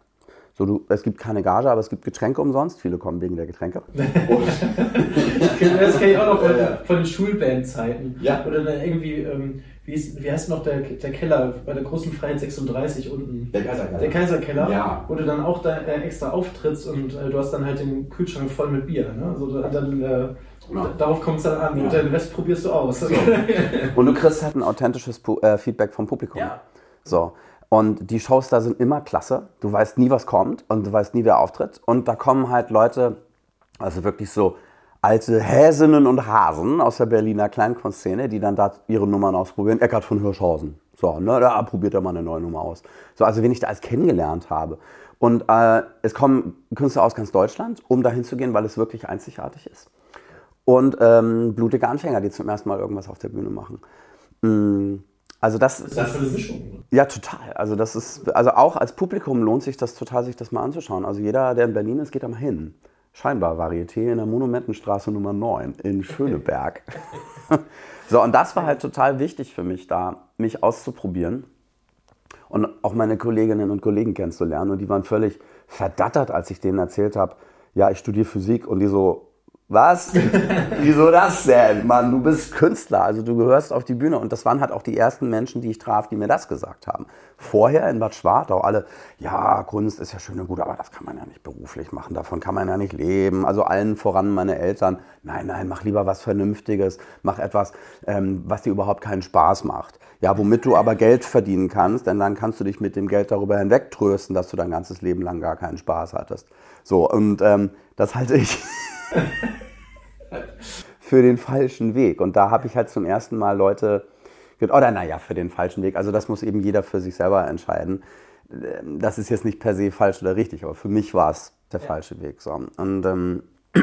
So, du, es gibt keine Gage, aber es gibt Getränke umsonst. Viele kommen wegen der Getränke. das kenne ich auch noch von, von den Schulbandzeiten. Ja. Oder dann irgendwie, ähm, wie, ist, wie heißt noch der, der Keller bei der großen Freiheit 36 unten? Der Kaiserkeller. Der Kaiserkeller. Ja. Wo du dann auch da äh, extra auftrittst und äh, du hast dann halt den Kühlschrank voll mit Bier. Ne? Also dann, äh, ja. Darauf kommt es dann an. Ja. Und den Rest probierst du aus. So. und du kriegst halt ein authentisches äh, Feedback vom Publikum. Ja. So. Und die Shows da sind immer klasse. Du weißt nie, was kommt und du weißt nie, wer auftritt. Und da kommen halt Leute, also wirklich so alte Häsinnen und Hasen aus der Berliner Kleinkunstszene, die dann da ihre Nummern ausprobieren. Eckart von Hirschhausen. So, ne, da probiert er mal eine neue Nummer aus. So, also wen ich da alles kennengelernt habe. Und äh, es kommen Künstler aus ganz Deutschland, um dahin zu gehen, weil es wirklich einzigartig ist. Und ähm, blutige Anfänger, die zum ersten Mal irgendwas auf der Bühne machen. Mm also das, das ist das eine Mischung. Ja, total. Also das ist, also auch als Publikum lohnt sich das total, sich das mal anzuschauen. Also jeder, der in Berlin ist, geht da mal hin. Scheinbar Varieté in der Monumentenstraße Nummer 9 in Schöneberg. so, und das war halt total wichtig für mich, da mich auszuprobieren und auch meine Kolleginnen und Kollegen kennenzulernen. Und die waren völlig verdattert, als ich denen erzählt habe, ja, ich studiere Physik und die so, was? Wieso das denn? Mann, du bist Künstler, also du gehörst auf die Bühne. Und das waren halt auch die ersten Menschen, die ich traf, die mir das gesagt haben. Vorher in Bad Schwartau alle, ja, Kunst ist ja schön und gut, aber das kann man ja nicht beruflich machen, davon kann man ja nicht leben. Also allen voran meine Eltern, nein, nein, mach lieber was Vernünftiges, mach etwas, ähm, was dir überhaupt keinen Spaß macht. Ja, womit du aber Geld verdienen kannst, denn dann kannst du dich mit dem Geld darüber hinwegtrösten, dass du dein ganzes Leben lang gar keinen Spaß hattest. So, und ähm, das halte ich. für den falschen Weg. Und da habe ich halt zum ersten Mal Leute, oder naja, für den falschen Weg. Also das muss eben jeder für sich selber entscheiden. Das ist jetzt nicht per se falsch oder richtig, aber für mich war es der ja. falsche Weg. So. Und, ähm, ja,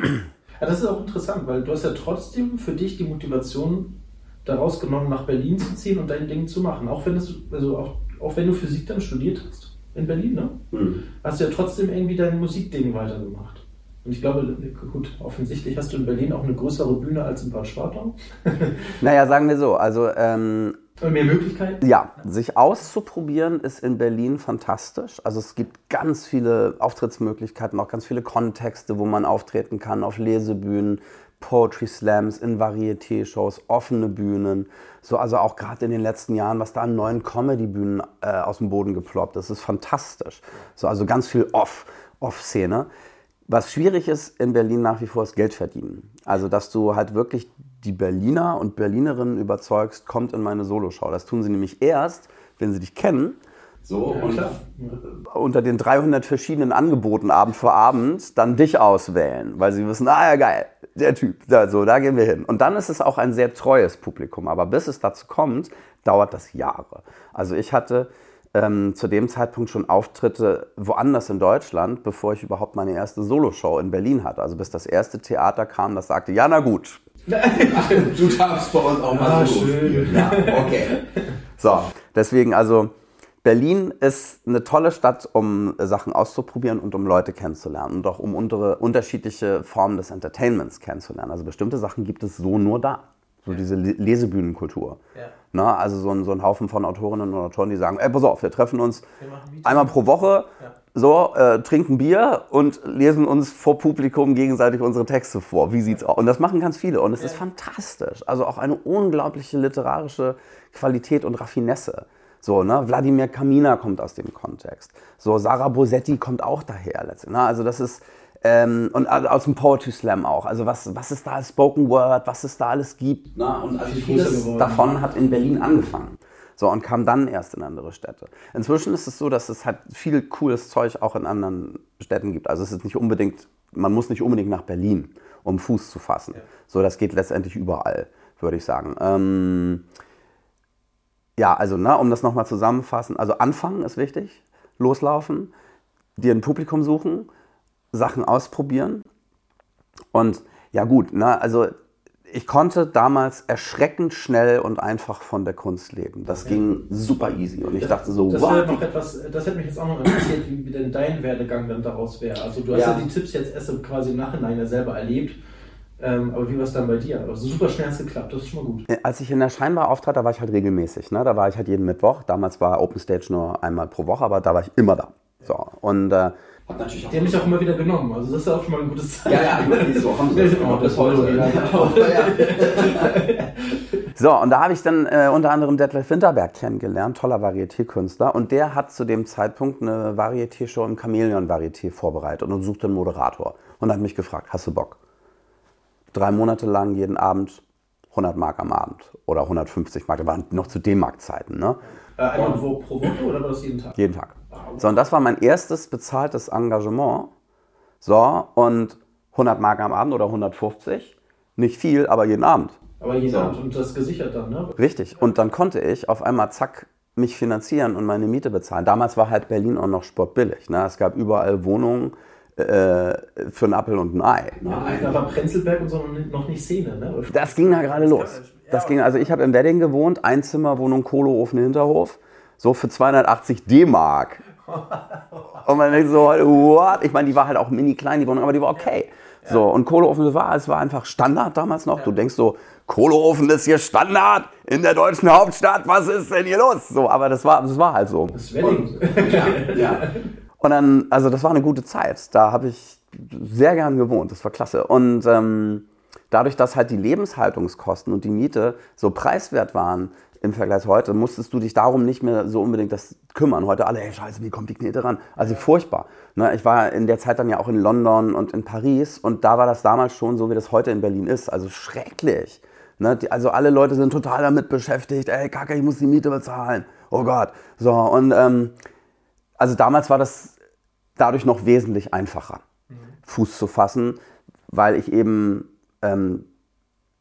das ist auch interessant, weil du hast ja trotzdem für dich die Motivation daraus genommen, nach Berlin zu ziehen und dein Ding zu machen. Auch wenn, es, also auch, auch wenn du Physik dann studiert hast in Berlin, ne? Mhm. hast du ja trotzdem irgendwie dein Musikding weitergemacht. Und ich glaube, gut, offensichtlich hast du in Berlin auch eine größere Bühne als in Bad Schwartau. naja, sagen wir so. Also, ähm, Und mehr Möglichkeiten? Ja, sich auszuprobieren ist in Berlin fantastisch. Also es gibt ganz viele Auftrittsmöglichkeiten, auch ganz viele Kontexte, wo man auftreten kann, auf Lesebühnen, Poetry Slams, in Varieté-Shows, offene Bühnen. So, also auch gerade in den letzten Jahren, was da an neuen Comedy-Bühnen äh, aus dem Boden geploppt ist, ist fantastisch. So, also ganz viel Off, Off-Szene. Was schwierig ist in Berlin nach wie vor ist Geld verdienen. Also, dass du halt wirklich die Berliner und Berlinerinnen überzeugst, kommt in meine Soloshow. Das tun sie nämlich erst, wenn sie dich kennen. So, ja, und klar. unter den 300 verschiedenen Angeboten Abend für Abend dann dich auswählen, weil sie wissen, ah ja geil, der Typ, da, so, da gehen wir hin. Und dann ist es auch ein sehr treues Publikum, aber bis es dazu kommt, dauert das Jahre. Also ich hatte ähm, zu dem Zeitpunkt schon Auftritte woanders in Deutschland, bevor ich überhaupt meine erste Soloshow in Berlin hatte. Also bis das erste Theater kam, das sagte, ja na gut. du darfst bei uns auch mal ah, so schön. Ja, okay. So, deswegen also Berlin ist eine tolle Stadt, um Sachen auszuprobieren und um Leute kennenzulernen und auch um untere, unterschiedliche Formen des Entertainments kennenzulernen. Also bestimmte Sachen gibt es so nur da. So ja. diese Lesebühnenkultur. Ja. Na, also so ein, so ein Haufen von Autorinnen und Autoren, die sagen, ey, pass auf, wir treffen uns wir einmal pro Woche, ja. so, äh, trinken Bier und lesen uns vor Publikum gegenseitig unsere Texte vor. Wie sieht's aus? Und das machen ganz viele und es ist fantastisch. Also auch eine unglaubliche literarische Qualität und Raffinesse. So, ne? Wladimir Kamina kommt aus dem Kontext. So, Sarah Bosetti kommt auch daher letztendlich. Ne? Also das ist, ähm, und aus dem Poetry Slam auch. Also was, was es da als Spoken Word, was es da alles gibt. Na, und also vieles davon hat in Berlin angefangen. So, und kam dann erst in andere Städte. Inzwischen ist es so, dass es halt viel cooles Zeug auch in anderen Städten gibt. Also es ist nicht unbedingt, man muss nicht unbedingt nach Berlin, um Fuß zu fassen. Ja. So, das geht letztendlich überall, würde ich sagen. Ähm, ja, also ne, um das nochmal zusammenfassen, also anfangen ist wichtig, loslaufen, dir ein Publikum suchen, Sachen ausprobieren und ja gut, ne, also ich konnte damals erschreckend schnell und einfach von der Kunst leben. Das ja. ging super easy und ich das, dachte so, das wow. Noch etwas, das hätte mich jetzt auch noch interessiert, wie denn dein Werdegang dann daraus wäre. Also du hast ja, ja die Tipps jetzt erst quasi im Nachhinein ja selber erlebt ähm, aber wie war es dann bei dir? Also super schnell hat es geklappt, das ist schon mal gut. Als ich in der Scheinbar auftrat, da war ich halt regelmäßig. Ne? Da war ich halt jeden Mittwoch. Damals war Open Stage nur einmal pro Woche, aber da war ich immer da. So, und äh, hat natürlich auch Die haben mich auch immer wieder genommen, also das ist ja auch schon mal ein gutes Zeichen. Ja, ja, so haben sie das bis heute. so, und da habe ich dann äh, unter anderem Detlef Winterberg kennengelernt, toller Varieté-Künstler. Und der hat zu dem Zeitpunkt eine Varieté-Show im Chamäleon-Varieté vorbereitet und suchte einen Moderator. Und hat mich gefragt, hast du Bock? drei Monate lang jeden Abend 100 Mark am Abend oder 150 Mark. Das waren noch zu D-Mark-Zeiten. Ne? Äh, einmal pro Woche oder war das jeden Tag? Jeden Tag. So, und das war mein erstes bezahltes Engagement. So, und 100 Mark am Abend oder 150. Nicht viel, aber jeden Abend. Aber jeden so. Abend und das gesichert dann, ne? Richtig. Und dann konnte ich auf einmal zack mich finanzieren und meine Miete bezahlen. Damals war halt Berlin auch noch sportbillig. Ne? Es gab überall Wohnungen äh, für einen Apfel und ein Ei. Ja, da war Prenzlberg und so noch nicht Szene, ne? Das ging da gerade los. Das ging, also ich habe im Wedding gewohnt, Einzimmerwohnung, Kohleofen, Hinterhof, so für 280 D-Mark. und man denkt so, what? Ich meine, die war halt auch mini klein, die Wohnung, aber die war okay. Ja. So, und Kohleofen, das war, es war einfach Standard damals noch. Ja. Du denkst so, Kohleofen ist hier Standard in der deutschen Hauptstadt, was ist denn hier los? So, aber das war, das war halt so. Das ja. Und dann, also das war eine gute Zeit. Da habe ich sehr gern gewohnt. Das war klasse. Und ähm, dadurch, dass halt die Lebenshaltungskosten und die Miete so preiswert waren im Vergleich heute, musstest du dich darum nicht mehr so unbedingt das kümmern. Heute alle, hey Scheiße, wie kommt die Knete ran? Also furchtbar. Ne, ich war in der Zeit dann ja auch in London und in Paris und da war das damals schon so, wie das heute in Berlin ist. Also schrecklich. Ne, die, also alle Leute sind total damit beschäftigt, ey Kacke, ich muss die Miete bezahlen. Oh Gott. So, und ähm, also damals war das dadurch noch wesentlich einfacher, mhm. Fuß zu fassen, weil ich eben ähm,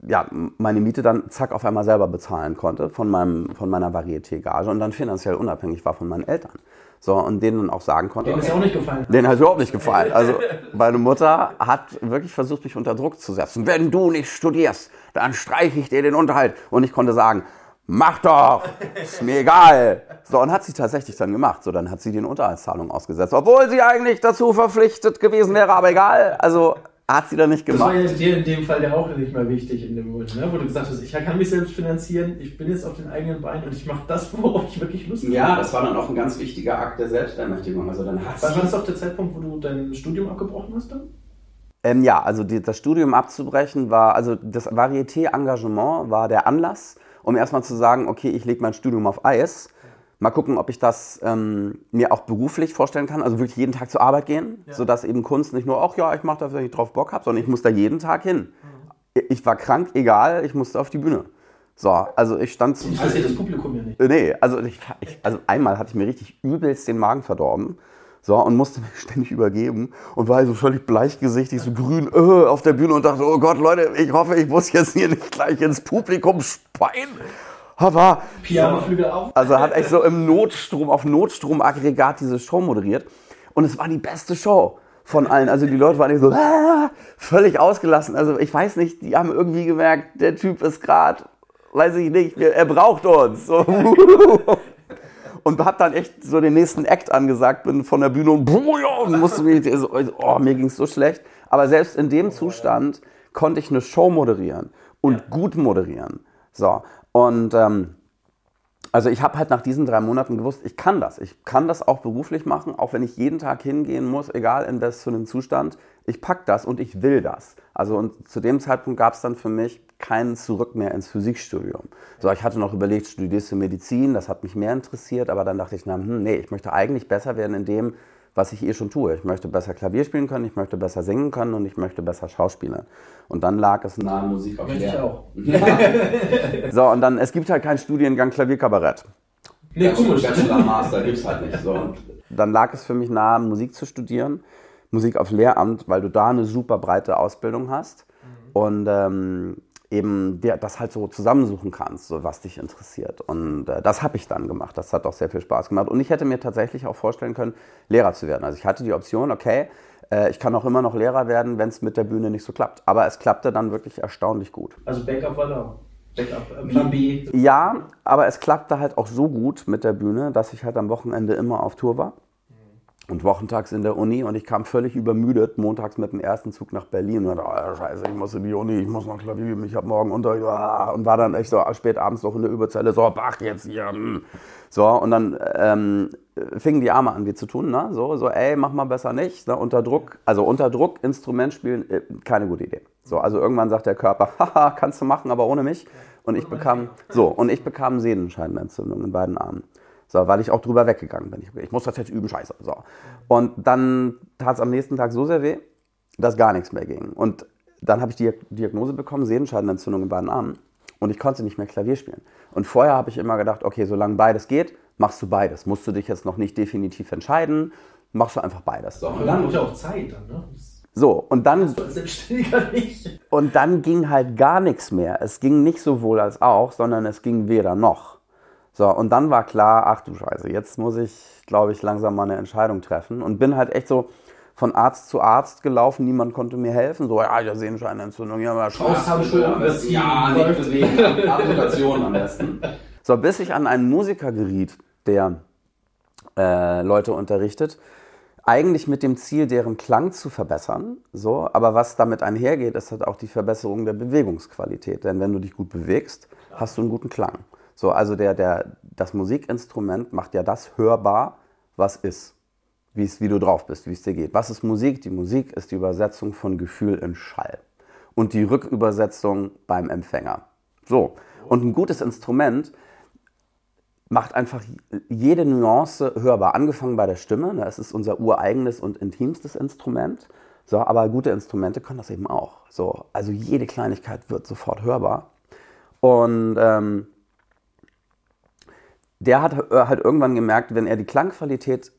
ja, meine Miete dann zack auf einmal selber bezahlen konnte von, meinem, von meiner Varieté-Gage und dann finanziell unabhängig war von meinen Eltern. So, und denen dann auch sagen konnte. Denen ist ja auch nicht gefallen. Denen hat es überhaupt nicht gefallen. Also, meine Mutter hat wirklich versucht, mich unter Druck zu setzen. Wenn du nicht studierst, dann streiche ich dir den Unterhalt. Und ich konnte sagen, mach doch, ist mir egal. So, und hat sie tatsächlich dann gemacht. So, dann hat sie den Unterhaltszahlung ausgesetzt, obwohl sie eigentlich dazu verpflichtet gewesen wäre, aber egal. Also hat sie dann nicht Das war gemacht. ja dir in dem Fall ja auch nicht mehr wichtig in dem Moment, ne? wo du gesagt hast, ich kann mich selbst finanzieren, ich bin jetzt auf den eigenen Beinen und ich mache das, worauf ich wirklich Lust habe. Ja, das war dann auch ein ganz wichtiger Akt der Selbstermächtigung. Also dann hat War sie das auch der Zeitpunkt, wo du dein Studium abgebrochen hast dann? Ähm, ja, also die, das Studium abzubrechen war, also das Varieté-Engagement war der Anlass, um erstmal zu sagen, okay, ich lege mein Studium auf Eis. Mal gucken, ob ich das ähm, mir auch beruflich vorstellen kann, also wirklich jeden Tag zur Arbeit gehen, sodass eben Kunst nicht nur, ach ja, ich mache das, wenn ich drauf Bock habe, sondern ich muss da jeden Tag hin. Ich war krank, egal, ich musste auf die Bühne. So, also ich stand zu, Interessiert das Publikum ja nicht. äh, Nee, also, ich, ich, also einmal hatte ich mir richtig übelst den Magen verdorben. So, und musste mich ständig übergeben und war so völlig bleichgesichtig, so grün äh, auf der Bühne und dachte, oh Gott, Leute, ich hoffe, ich muss jetzt hier nicht gleich ins Publikum speien. Aber, Pianoflügel auf. also hat echt so im Notstrom, auf Notstromaggregat diese Show moderiert. Und es war die beste Show von allen. Also die Leute waren so ah, völlig ausgelassen. Also ich weiß nicht, die haben irgendwie gemerkt, der Typ ist gerade, weiß ich nicht, er braucht uns. So. Und hab dann echt so den nächsten Act angesagt, bin von der Bühne und, und musste mich, so, oh, mir ging es so schlecht. Aber selbst in dem Zustand konnte ich eine Show moderieren und gut moderieren. So, und ähm, also ich habe halt nach diesen drei Monaten gewusst, ich kann das. Ich kann das auch beruflich machen, auch wenn ich jeden Tag hingehen muss, egal in was für einem Zustand. Ich pack das und ich will das. Also und zu dem Zeitpunkt gab es dann für mich keinen Zurück mehr ins Physikstudium. So, ich hatte noch überlegt, studierst du Medizin, das hat mich mehr interessiert, aber dann dachte ich, na, hm, nee, ich möchte eigentlich besser werden in dem, was ich eh schon tue. Ich möchte besser Klavier spielen können, ich möchte besser singen können und ich möchte besser schauspielern. Und dann lag es nahe Musik auf ich auch. so und dann es gibt halt keinen Studiengang Klavierkabarett. Nee, komisch. Bachelor, Master gibt's halt nicht. So. Dann lag es für mich nahe, Musik zu studieren, Musik auf Lehramt, weil du da eine super breite Ausbildung hast und ähm, eben dir das halt so zusammensuchen kannst, so was dich interessiert. Und äh, das habe ich dann gemacht. Das hat auch sehr viel Spaß gemacht. Und ich hätte mir tatsächlich auch vorstellen können, Lehrer zu werden. Also ich hatte die Option, okay, äh, ich kann auch immer noch Lehrer werden, wenn es mit der Bühne nicht so klappt. Aber es klappte dann wirklich erstaunlich gut. Also Backup war da. Backup, äh, Plan B. Ja, aber es klappte halt auch so gut mit der Bühne, dass ich halt am Wochenende immer auf Tour war. Und wochentags in der Uni und ich kam völlig übermüdet montags mit dem ersten Zug nach Berlin und dachte, oh, scheiße, ich muss in die Uni, ich muss noch Klavier ich habe morgen Unterricht ah, und war dann echt so spät abends noch in der Überzelle, so, Bach, jetzt hier. hm. So, und dann ähm, fingen die Arme an, wie zu tun, ne? So, so, ey, mach mal besser nicht, ne? unter Druck, also unter Druck Instrument spielen, äh, keine gute Idee. So, also irgendwann sagt der Körper, haha, kannst du machen, aber ohne mich. Und ich bekam, so, und ich bekam Sehnenscheidenentzündung in beiden Armen. So, weil ich auch drüber weggegangen bin. Ich, ich muss das jetzt üben, scheiße. So. Und dann tat es am nächsten Tag so sehr weh, dass gar nichts mehr ging. Und dann habe ich die Diagnose bekommen, Sehnenscheidenentzündung in beiden Armen. Und ich konnte nicht mehr Klavier spielen. Und vorher habe ich immer gedacht, okay, solange beides geht, machst du beides. Musst du dich jetzt noch nicht definitiv entscheiden, machst du einfach beides. So, Aber und dann wird ja auch Zeit dann, ne? So, und dann. Und dann ging halt gar nichts mehr. Es ging nicht sowohl als auch, sondern es ging weder noch. So, und dann war klar, ach du Scheiße, jetzt muss ich, glaube ich, langsam mal eine Entscheidung treffen. Und bin halt echt so von Arzt zu Arzt gelaufen, niemand konnte mir helfen. So, ja, ja, Sehenscheinentzündung, ja, aber Scheiße. Fausthandschuhe am besten, ja, nicht bewegen, Amputation am besten. So, bis ich an einen Musiker geriet, der äh, Leute unterrichtet, eigentlich mit dem Ziel, deren Klang zu verbessern. So, aber was damit einhergeht, ist halt auch die Verbesserung der Bewegungsqualität. Denn wenn du dich gut bewegst, hast du einen guten Klang. So, also der, der, das Musikinstrument macht ja das hörbar, was ist. Wie, wie du drauf bist, wie es dir geht. Was ist Musik? Die Musik ist die Übersetzung von Gefühl in Schall. Und die Rückübersetzung beim Empfänger. So. Und ein gutes Instrument macht einfach jede Nuance hörbar. Angefangen bei der Stimme, ne, es ist unser ureigenes und intimstes Instrument. So, aber gute Instrumente können das eben auch. So, also jede Kleinigkeit wird sofort hörbar. Und ähm, der hat halt irgendwann gemerkt, wenn er die Klangqualität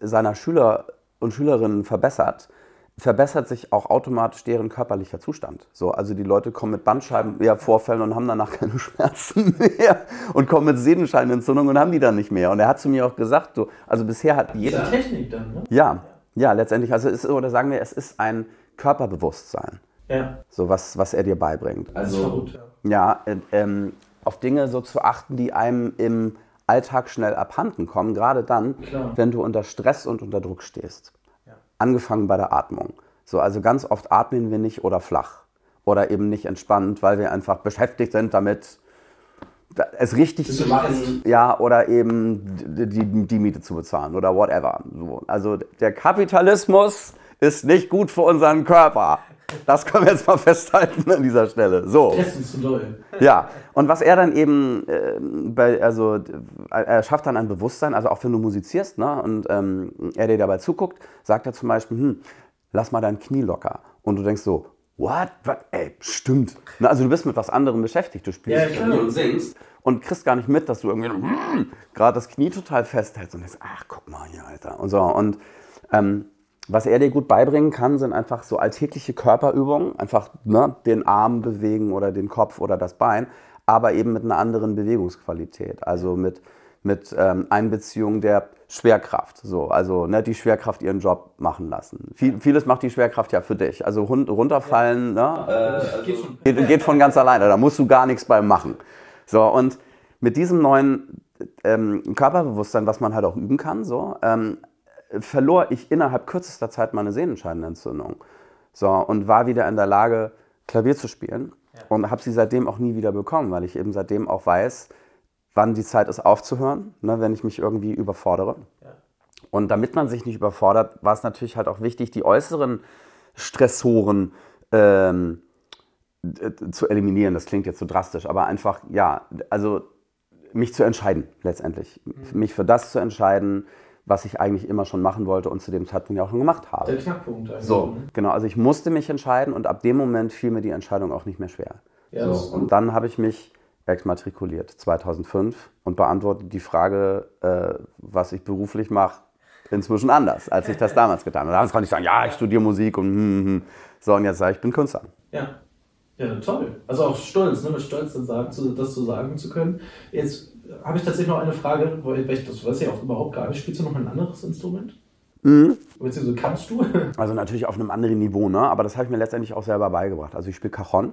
seiner Schüler und Schülerinnen verbessert, verbessert sich auch automatisch deren körperlicher Zustand. So, also die Leute kommen mit Bandscheibenvorfällen und haben danach keine Schmerzen mehr und kommen mit Sehnenscheinentzündung und haben die dann nicht mehr. Und er hat zu mir auch gesagt, so, also bisher hat Das jeder ist Technik dann, ne? ja, ja, letztendlich, also ist, oder sagen wir, es ist ein Körperbewusstsein, Ja. so was, was er dir beibringt. Das Also. Ja, äh, ähm, auf Dinge so zu achten, die einem im Alltag schnell abhanden kommen, gerade dann, Klar. wenn du unter Stress und unter Druck stehst. Ja. Angefangen bei der Atmung. So, also ganz oft atmen wir nicht oder flach oder eben nicht entspannt, weil wir einfach beschäftigt sind damit, da- es richtig zu machen, ja, oder eben die, die, die Miete zu bezahlen oder whatever. So, also der Kapitalismus ist nicht gut für unseren Körper. Das können wir jetzt mal festhalten an dieser Stelle. So. Ja, und was er dann eben, ähm, bei, also d- er schafft dann ein Bewusstsein, also auch wenn du musizierst, ne, und ähm, er dir dabei zuguckt, sagt er zum Beispiel, hm, lass mal dein Knie locker. Und du denkst so, what, what, ey, stimmt. Na, also du bist mit was anderem beschäftigt, du spielst Ja, du singst, und kriegst gar nicht mit, dass du irgendwie hm, gerade das Knie total festhältst und denkst, ach, guck mal hier, Alter. Und so, und ähm, was er dir gut beibringen kann, sind einfach so alltägliche Körperübungen, einfach ne, den Arm bewegen oder den Kopf oder das Bein, aber eben mit einer anderen Bewegungsqualität, also mit, mit ähm, Einbeziehung der Schwerkraft, so, also ne, die Schwerkraft ihren Job machen lassen. Viel, vieles macht die Schwerkraft ja für dich, also run- runterfallen, ne, äh, also. Geht, geht von ganz alleine, da musst du gar nichts beim machen. So, und mit diesem neuen ähm, Körperbewusstsein, was man halt auch üben kann, so, ähm, verlor ich innerhalb kürzester Zeit meine Sehnenscheidenentzündung. So, und war wieder in der Lage, Klavier zu spielen. Und habe sie seitdem auch nie wieder bekommen, weil ich eben seitdem auch weiß, wann die Zeit ist aufzuhören, ne, wenn ich mich irgendwie überfordere. Und damit man sich nicht überfordert, war es natürlich halt auch wichtig, die äußeren Stressoren ähm, zu eliminieren. Das klingt jetzt so drastisch, aber einfach, ja, also mich zu entscheiden letztendlich. Mich für das zu entscheiden, was ich eigentlich immer schon machen wollte und zu dem Zeitpunkt ja auch schon gemacht habe. Der Knackpunkt eigentlich. So, ne? genau. Also ich musste mich entscheiden und ab dem Moment fiel mir die Entscheidung auch nicht mehr schwer. Ja, So, und dann habe ich mich exmatrikuliert 2005 und beantworte die Frage, äh, was ich beruflich mache, inzwischen anders, als ich das damals getan habe. Damals konnte ich sagen, ja, ich studiere Musik und hm, hm, hm. so und jetzt sage ich, ich bin Künstler. Ja. Ja, toll. Also auch stolz, ne? mit Stolz das, sagen, zu, das zu sagen zu können. Jetzt habe ich tatsächlich noch eine Frage, weil ich das weiß ja auch überhaupt gar nicht. Spielst du noch ein anderes Instrument? Mhm. Beziehungsweise kannst du? Also natürlich auf einem anderen Niveau, ne? aber das habe ich mir letztendlich auch selber beigebracht. Also ich spiele Cajon.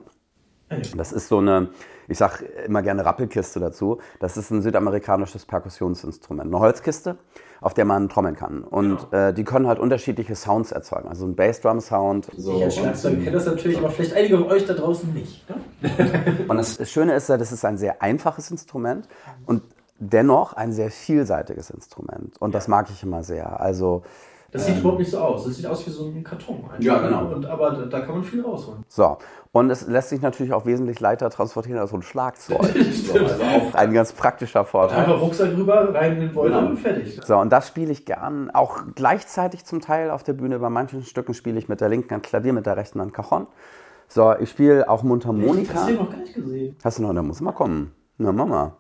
Das ist so eine, ich sage immer gerne Rappelkiste dazu. Das ist ein südamerikanisches Perkussionsinstrument. Eine Holzkiste, auf der man trommeln kann. Und äh, die können halt unterschiedliche Sounds erzeugen. Also ein Bassdrum-Sound. so, ich als Schlagzeuger kenne das natürlich, aber vielleicht einige von euch da draußen nicht. Ne? Und das Schöne ist ja, das ist ein sehr einfaches Instrument und dennoch ein sehr vielseitiges Instrument. Und das mag ich immer sehr. Also Das sieht überhaupt nicht so aus. Das sieht aus wie so ein Karton. einfach. Ja, genau. Und, aber da, da kann man viel rausholen. so. Und es lässt sich natürlich auch wesentlich leichter transportieren als so ein Schlagzeug. so, also auch Ein ganz praktischer Vorteil. Einfach Rucksack rüber, rein in den Beutel Genau. und fertig. So, und das spiele ich gern. Auch gleichzeitig zum Teil auf der Bühne. Bei manchen Stücken spiele ich mit der linken Hand Klavier, mit der rechten Hand Cajon. So, ich spiele auch Ich Mundharmonika. habe noch gar nicht gesehen. Hast du noch, da muss mal kommen. Na, Mama.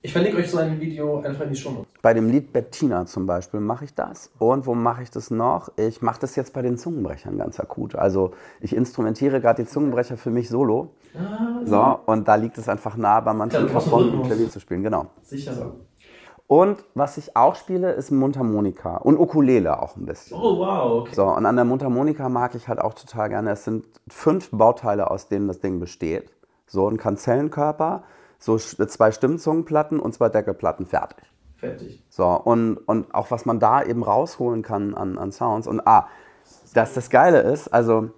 Ich verlinke euch so ein Video einfach in die Show Notes. Bei dem Lied Bettina zum Beispiel mache ich das. Und wo mache ich das noch? Ich mache das jetzt bei den Zungenbrechern ganz akut. Also ich instrumentiere gerade die Zungenbrecher für mich solo. Ah, So, und da liegt es einfach nah, bei manchen Cajon und. Klavier zu spielen. Genau. sicher so. Und was ich auch spiele, ist Mundharmonika und Ukulele auch ein bisschen. Oh, wow. Okay. So, und an der Mundharmonika mag ich halt auch total gerne. Es sind fünf Bauteile, aus denen das Ding besteht. So ein Kanzellenkörper, so zwei Stimmzungenplatten und zwei Deckelplatten fertig. Fertig. So, und, und auch was man da eben rausholen kann an, an Sounds. Und ah, dass das Geile ist, also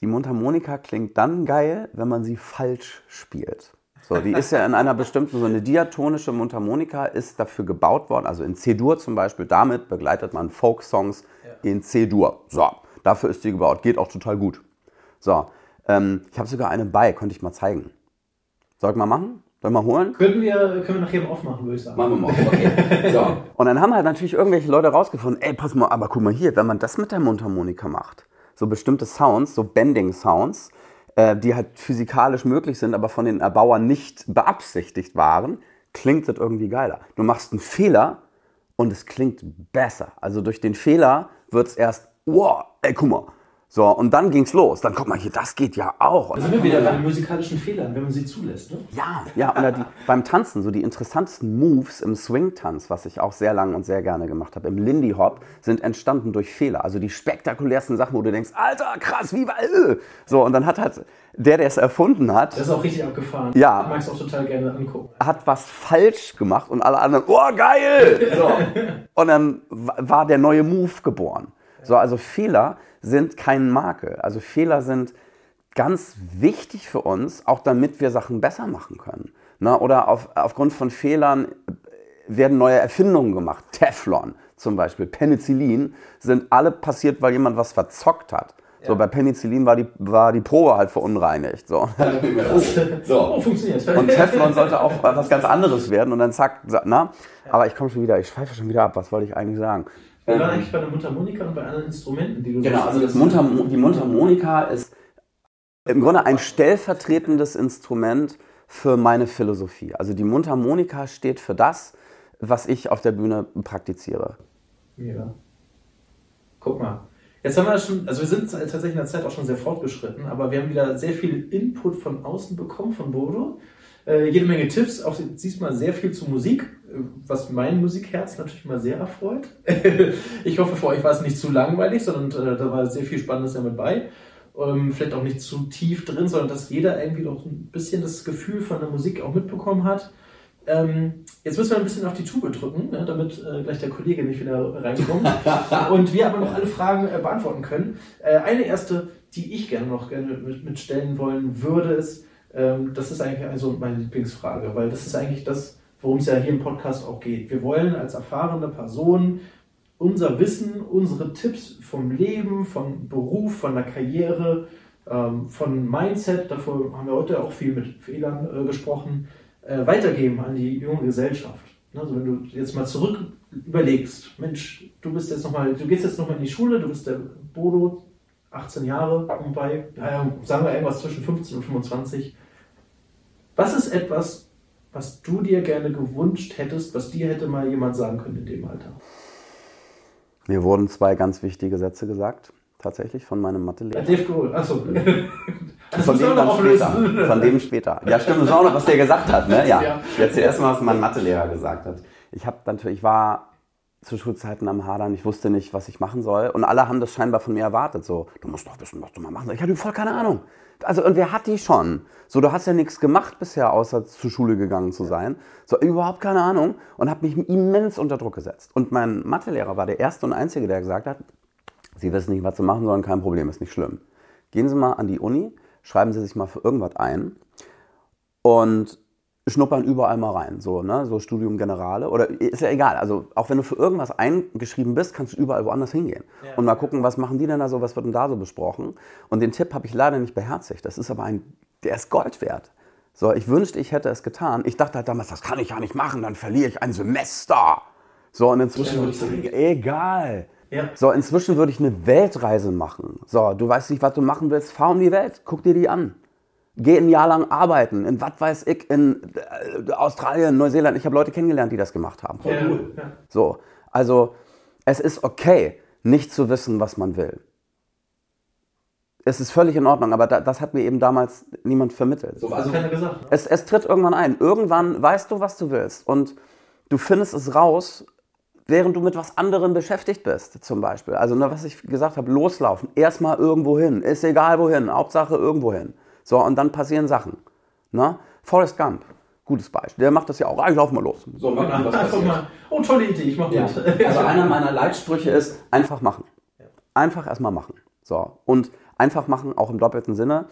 die Mundharmonika klingt dann geil, wenn man sie falsch spielt. So, die ist ja in einer bestimmten, so eine diatonische Mundharmonika ist dafür gebaut worden, also in C-Dur zum Beispiel, damit begleitet man Folk-Songs in C-Dur. So, dafür ist die gebaut, geht auch total gut. So, ähm, ich habe sogar eine bei, könnte ich mal zeigen. Soll ich mal machen? Soll ich mal holen? Können wir, können wir nachher mal aufmachen, würde ich sagen. Machen wir mal. Okay. So. Und dann haben halt natürlich irgendwelche Leute rausgefunden, ey, pass mal, aber guck mal hier, wenn man das mit der Mundharmonika macht, so bestimmte Sounds, so Bending-Sounds, äh, die halt physikalisch möglich sind, aber von den Erbauern nicht beabsichtigt waren, klingt das irgendwie geiler. Du machst einen Fehler und es klingt besser. Also durch den Fehler wird es erst, wow, ey, guck mal. So, und dann ging's los. Dann guck mal hier, das geht ja auch. Da sind wir wieder bei den musikalischen Fehlern, wenn man sie zulässt. Ne? Ja, ja, oder die, beim Tanzen, so die interessantesten Moves im Swing-Tanz, was ich auch sehr lange und sehr gerne gemacht habe, im Lindy Hop, sind entstanden durch Fehler. Also die spektakulärsten Sachen, wo du denkst, Alter, krass, wie war äh. So, und dann hat halt der, der es erfunden hat, Das ist auch richtig abgefahren. Ja. Ich mag es auch total gerne angucken. hat was falsch gemacht und alle anderen, oh, geil! So. Und dann wa- war der neue Move geboren. So, also Fehler sind kein Makel. Also Fehler sind ganz wichtig für uns, auch damit wir Sachen besser machen können. Ne? Oder auf, aufgrund von Fehlern werden neue Erfindungen gemacht. Teflon zum Beispiel, Penicillin, sind alle passiert, weil jemand was verzockt hat. So, Ja. bei Penicillin war die, war die Probe halt verunreinigt. So. Oh, funktioniert. Und Teflon sollte auch was ganz anderes werden und dann zack, na? Aber ich komme schon wieder, ich schweife schon wieder ab. Was wollte ich eigentlich sagen? Wir waren eigentlich bei der Mundharmonika und bei anderen Instrumenten, die du Genau, also das Mundharmo die Mundharmonika ist im Grunde ein stellvertretendes Instrument für meine Philosophie. Also die Mundharmonika steht für das, was ich auf der Bühne praktiziere. Mega. Guck mal. Jetzt haben wir schon, also wir sind tatsächlich in der Zeit auch schon sehr fortgeschritten, aber wir haben wieder sehr viel Input von außen bekommen, von Bodo. Äh, jede Menge Tipps, auch diesmal sehr viel zu Musik, äh, was mein Musikherz natürlich mal sehr erfreut. ich hoffe, für euch war es nicht zu langweilig, sondern äh, da war sehr viel Spannendes damit bei. Ähm, vielleicht auch nicht zu tief drin, sondern dass jeder irgendwie doch ein bisschen das Gefühl von der Musik auch mitbekommen hat. Ähm, jetzt müssen wir ein bisschen auf die Tube drücken, ne, damit äh, gleich der Kollege nicht wieder reinkommt. und wir aber noch alle Fragen äh, beantworten können. Eine erste, die ich gerne noch gerne mit, mitstellen wollen würde, ist, das ist eigentlich also meine Lieblingsfrage, weil das ist eigentlich das, worum es ja hier im Podcast auch geht. Wir wollen als erfahrene Person unser Wissen, unsere Tipps vom Leben, vom Beruf, von der Karriere, ähm, von Mindset, davor haben wir heute auch viel mit Fehlern äh, gesprochen, äh, weitergeben an die junge Gesellschaft. Ne, Also wenn du jetzt mal zurück überlegst, Mensch, du bist jetzt noch mal, du gehst jetzt nochmal in die Schule, du bist der Bodo, 18 Jahre wobei, naja, sagen wir irgendwas zwischen 15 und 25. Was ist etwas, was du dir gerne gewünscht hättest, was dir hätte mal jemand sagen können in dem Alter? Mir wurden zwei ganz wichtige Sätze gesagt, tatsächlich von meinem Mathelehrer. Dave Grohl, achso. Das Von dem dann später. Von dem später. Ja, stimmt, das ist auch noch, was der gesagt hat, ne? Ja. Jetzt zuerst mal, was mein Mathelehrer gesagt hat. Ich habe natürlich, ich war zu Schulzeiten am Hadern, ich wusste nicht, was ich machen soll. Und alle haben das scheinbar von mir erwartet. So, du musst doch wissen, was du mal machen sollst. Ich hatte voll keine Ahnung. Also, und wer hat die schon? So, du hast ja nichts gemacht bisher, außer zur Schule gegangen zu sein. So, überhaupt keine Ahnung. Und habe mich immens unter Druck gesetzt. Und mein Mathelehrer war der erste und einzige, der gesagt hat, Sie wissen nicht, was Sie machen sollen, kein Problem, ist nicht schlimm. Gehen Sie mal an die Uni, schreiben Sie sich mal für irgendwas ein und schnuppern überall mal rein. So, ne? so Studium Generale oder ist ja egal. Also auch wenn du für irgendwas eingeschrieben bist, kannst du überall woanders hingehen. Ja. Und mal gucken, was machen die denn da so, was wird denn da so besprochen. Und den Tipp habe ich leider nicht beherzigt. Das ist aber ein, der ist Gold wert. So, ich wünschte, ich hätte es getan. Ich dachte halt damals, das kann ich ja nicht machen, dann verliere ich ein Semester. So, und inzwischen egal. Ja. So, inzwischen würde ich eine Weltreise machen. So, du weißt nicht, was du machen willst, fahr um die Welt, guck dir die an. Geh ein Jahr lang arbeiten, in was weiß ich, in äh, Australien, Neuseeland. Ich habe Leute kennengelernt, die das gemacht haben. Ja. So, also es ist okay, nicht zu wissen, was man will. Es ist völlig in Ordnung, aber da, das hat mir eben damals niemand vermittelt. So, also, keiner gesagt. Ne? Es, es tritt irgendwann ein. Irgendwann weißt du, was du willst. Und du findest es raus, während du mit was anderem beschäftigt bist, zum Beispiel. Also, ne, was ich gesagt habe, loslaufen. Erstmal irgendwo hin. Ist egal wohin. Hauptsache irgendwo hin. So, und dann passieren Sachen. Ne? Forrest Gump, gutes Beispiel. Der macht das ja auch. Ah, ich lauf mal los. so mal gucken, was Einfach passiert. mal, oh, tolle Idee, ich mach Ja. mit. Also einer meiner Leitsprüche ist einfach machen. Einfach erstmal machen. So. Und einfach machen, auch im doppelten Sinne,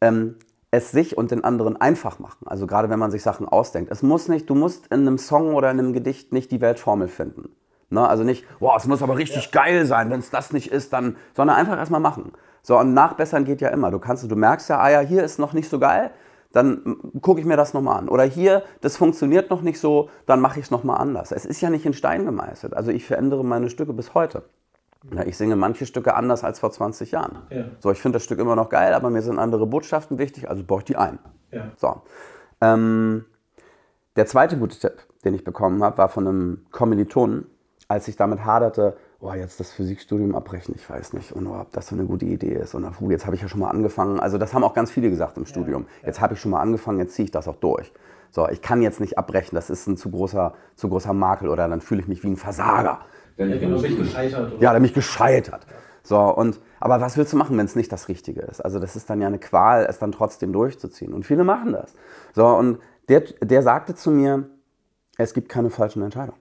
ähm, es sich und den anderen einfach machen. Also gerade wenn man sich Sachen ausdenkt. Es muss nicht, du musst in einem Song oder in einem Gedicht nicht die Weltformel finden. Ne? Also nicht, wow, es muss aber richtig geil sein, wenn es das nicht ist, dann, sondern einfach erstmal machen. So, und nachbessern geht ja immer. Du kannst, du merkst ja, ah ja, hier ist noch nicht so geil, dann gucke ich mir das nochmal an. Oder hier, das funktioniert noch nicht so, dann mache ich es nochmal anders. Es ist ja nicht in Stein gemeißelt. Also ich verändere meine Stücke bis heute. Ja, ich singe manche Stücke anders als vor 20 Jahren. Ja. So, ich finde das Stück immer noch geil, aber mir sind andere Botschaften wichtig, also baue ich die ein. Ja. So. Ähm, der zweite gute Tipp, den ich bekommen habe, war von einem Kommilitonen, als ich damit haderte, oh, jetzt das Physikstudium abbrechen, ich weiß nicht, und oh, ob das so eine gute Idee ist. Und puh, jetzt habe ich ja schon mal angefangen. Also das haben auch ganz viele gesagt im Studium. Jetzt habe ich schon mal angefangen, jetzt ziehe ich das auch durch. So, ich kann jetzt nicht abbrechen, das ist ein zu großer, zu großer Makel oder dann fühle ich mich wie ein Versager. Ja, ich genau, im bin ich gescheitert. Oder? Ja, der mich gescheitert. So, und, aber was willst du machen, wenn es nicht das Richtige ist? Also, das ist dann ja eine Qual, es dann trotzdem durchzuziehen. Und viele machen das. So, und der, der sagte zu mir, es gibt keine falschen Entscheidungen.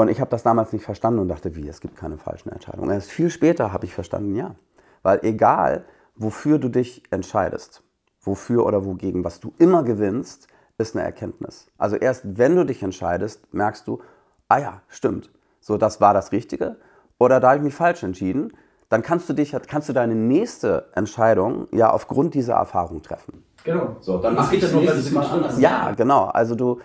Und ich habe das damals nicht verstanden und dachte, wie, es gibt keine falschen Entscheidungen. Erst viel später habe ich verstanden, ja. Weil egal, wofür du dich entscheidest, wofür oder wogegen, was du immer gewinnst, ist eine Erkenntnis. Also erst wenn du dich entscheidest, merkst du, ah ja, stimmt, so das war das Richtige oder da habe ich mich falsch entschieden, dann kannst du dich, kannst du deine nächste Entscheidung ja aufgrund dieser Erfahrung treffen. Genau. So, dann Das mach geht ich ja nur, du sie Mal anders- Ja, genau. Also du,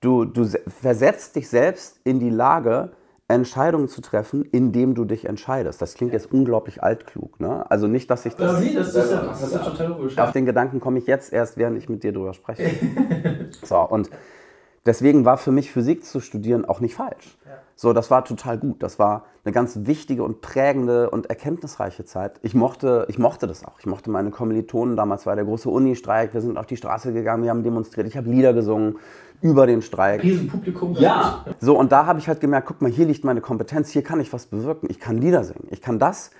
du, du se- versetzt dich selbst in die Lage, Entscheidungen zu treffen, indem du dich entscheidest. Das klingt jetzt unglaublich altklug. Ne? Also nicht, dass ich Aber das... nee, das ist ja, das ist ja total logisch. Auf den Gedanken komme ich jetzt erst, während ich mit dir drüber spreche. so, und deswegen war für mich Physik zu studieren auch nicht falsch. So, das war total gut. Das war eine ganz wichtige und prägende und erkenntnisreiche Zeit. Ich mochte, ich mochte das auch. Ich mochte meine Kommilitonen. Damals war der große Uni-Streik. Wir sind auf die Straße gegangen, wir haben demonstriert. Ich habe Lieder gesungen über den Streik. Riesenpublikum. Ja. So, und da habe ich halt gemerkt, guck mal, hier liegt meine Kompetenz, hier kann ich was bewirken. Ich kann Lieder singen. Ich kann das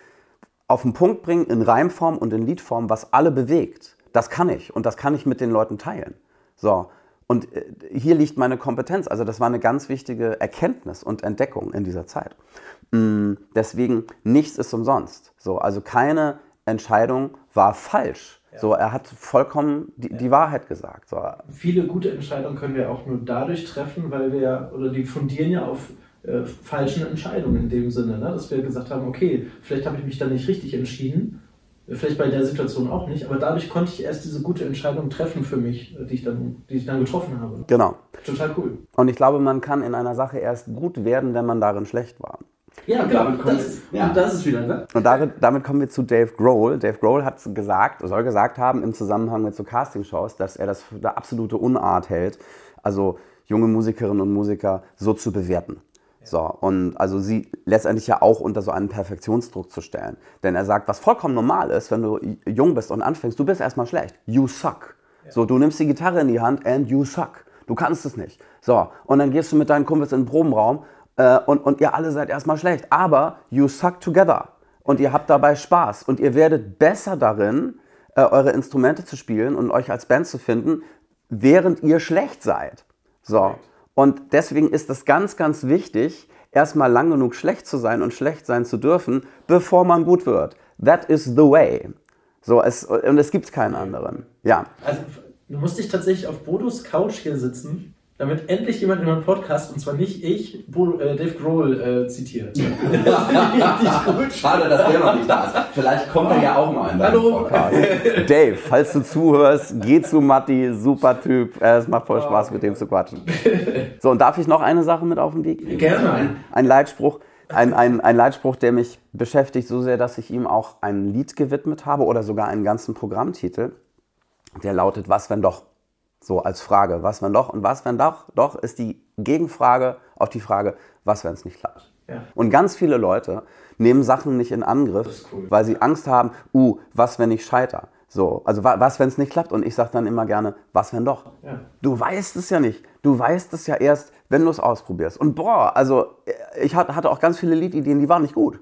auf den Punkt bringen in Reimform und in Liedform, was alle bewegt. Das kann ich und das kann ich mit den Leuten teilen. So, und äh, hier liegt meine Kompetenz. Also das war eine ganz wichtige Erkenntnis und Entdeckung in dieser Zeit. Mm, Deswegen, nichts ist umsonst. So, also keine Entscheidung war falsch. So, er hat vollkommen die, die Wahrheit gesagt. So, Viele gute Entscheidungen können wir auch nur dadurch treffen, weil wir oder die fundieren ja auf äh, falschen Entscheidungen in dem Sinne, ne? dass wir gesagt haben, okay, vielleicht habe ich mich da nicht richtig entschieden, vielleicht bei der Situation auch nicht, aber dadurch konnte ich erst diese gute Entscheidung treffen für mich, äh, die ich dann, die ich dann getroffen habe. genau. Total cool. Und ich glaube, man kann in einer Sache erst gut werden, wenn man darin schlecht war. Ja, Und damit kommen Das, wir- ja. Und das ist wieder, ne? Und damit, damit kommen wir zu Dave Grohl. Dave Grohl hat gesagt, soll gesagt haben im Zusammenhang mit so Castingshows, dass er das für eine absolute Unart hält, also junge Musikerinnen und Musiker so zu bewerten. So, und also sie letztendlich ja auch unter so einen Perfektionsdruck zu stellen. Denn er sagt, was vollkommen normal ist, wenn du jung bist und anfängst, du bist erstmal schlecht. You suck. So, du nimmst die Gitarre in die Hand and you suck. Du kannst es nicht. So, und dann gehst du mit deinen Kumpels in den Probenraum und, und ihr alle seid erstmal schlecht. Aber you suck together. Und ihr habt dabei Spaß. Und ihr werdet besser darin, äh, eure Instrumente zu spielen und euch als Band zu finden, während ihr schlecht seid. So. Und deswegen ist es ganz, ganz wichtig, erstmal lang genug schlecht zu sein und schlecht sein zu dürfen, bevor man gut wird. That is the way. So, es, und es gibt keinen anderen. Ja. Also, du musst dich tatsächlich auf Bodos Couch hier sitzen, damit endlich jemand in meinem Podcast, und zwar nicht ich, äh, Dave Grohl äh, zitiert. Schade, dass der noch nicht da ist. Vielleicht kommt er ja auch mal in deinen Hallo. Podcast. Dave, falls du zuhörst, geh zu Matti, super Typ. Äh, Es macht voll Spaß, mit dem zu quatschen. So, und darf ich noch eine Sache mit auf den Weg geben? Gerne. Ein Leitspruch, ein, ein, ein Leitspruch, der mich beschäftigt so sehr, dass ich ihm auch ein Lied gewidmet habe oder sogar einen ganzen Programmtitel. Der lautet Was wenn doch? So als Frage, was wenn doch? Und was wenn doch? Doch ist die Gegenfrage auf die Frage, was wenn es nicht klappt? Ja. Und ganz viele Leute nehmen Sachen nicht in Angriff, cool. weil sie Angst haben, uh, was wenn ich scheiter? So, also wa- was, wenn es nicht klappt? Und ich sage dann immer gerne, was wenn doch? Ja. Du weißt es ja nicht. Du weißt es ja erst, wenn du es ausprobierst. Und boah, also äh, ich hat- hatte auch ganz viele Liedideen, die waren nicht gut.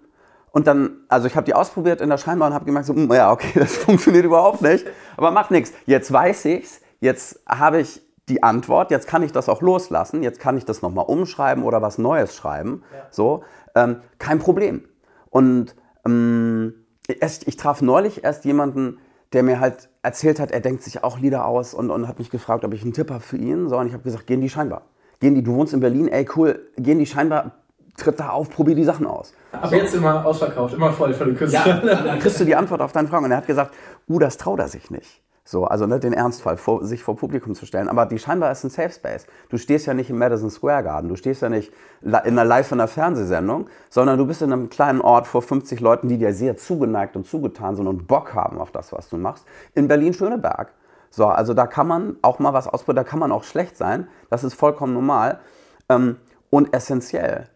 Und dann, also ich habe die ausprobiert in der Scheinbar und habe gemerkt, so, hm, ja, okay, das funktioniert überhaupt nicht. Aber macht nichts. Jetzt weiß ich's. Jetzt habe ich die Antwort. Jetzt kann ich das auch loslassen. Jetzt kann ich das nochmal umschreiben oder was Neues schreiben. So, ähm, kein Problem. Und ähm, erst, ich traf neulich erst jemanden, der mir halt erzählt hat, er denkt sich auch Lieder aus und, und hat mich gefragt, ob ich einen Tipp habe für ihn. So, und ich habe gesagt, geh in die Scheinbar. Geh in die, du wohnst in Berlin, ey cool, geh in die Scheinbar, tritt da auf, probier die Sachen aus. Aber jetzt immer ausverkauft, immer voll für die Künstler. Dann kriegst du die Antwort auf deine Frage. Und er hat gesagt, uh, das traut er sich nicht. So, also ne, den Ernstfall, vor, sich vor Publikum zu stellen. Aber die scheinbar ist ein Safe Space. Du stehst ja nicht im Madison Square Garden, du stehst ja nicht in einer live in einer Fernsehsendung, sondern du bist in einem kleinen Ort vor 50 Leuten, die dir sehr zugeneigt und zugetan sind und Bock haben auf das, was du machst. In Berlin-Schöneberg. So, also da kann man auch mal was ausprobieren, da kann man auch schlecht sein. Das ist vollkommen normal ähm, und essentiell.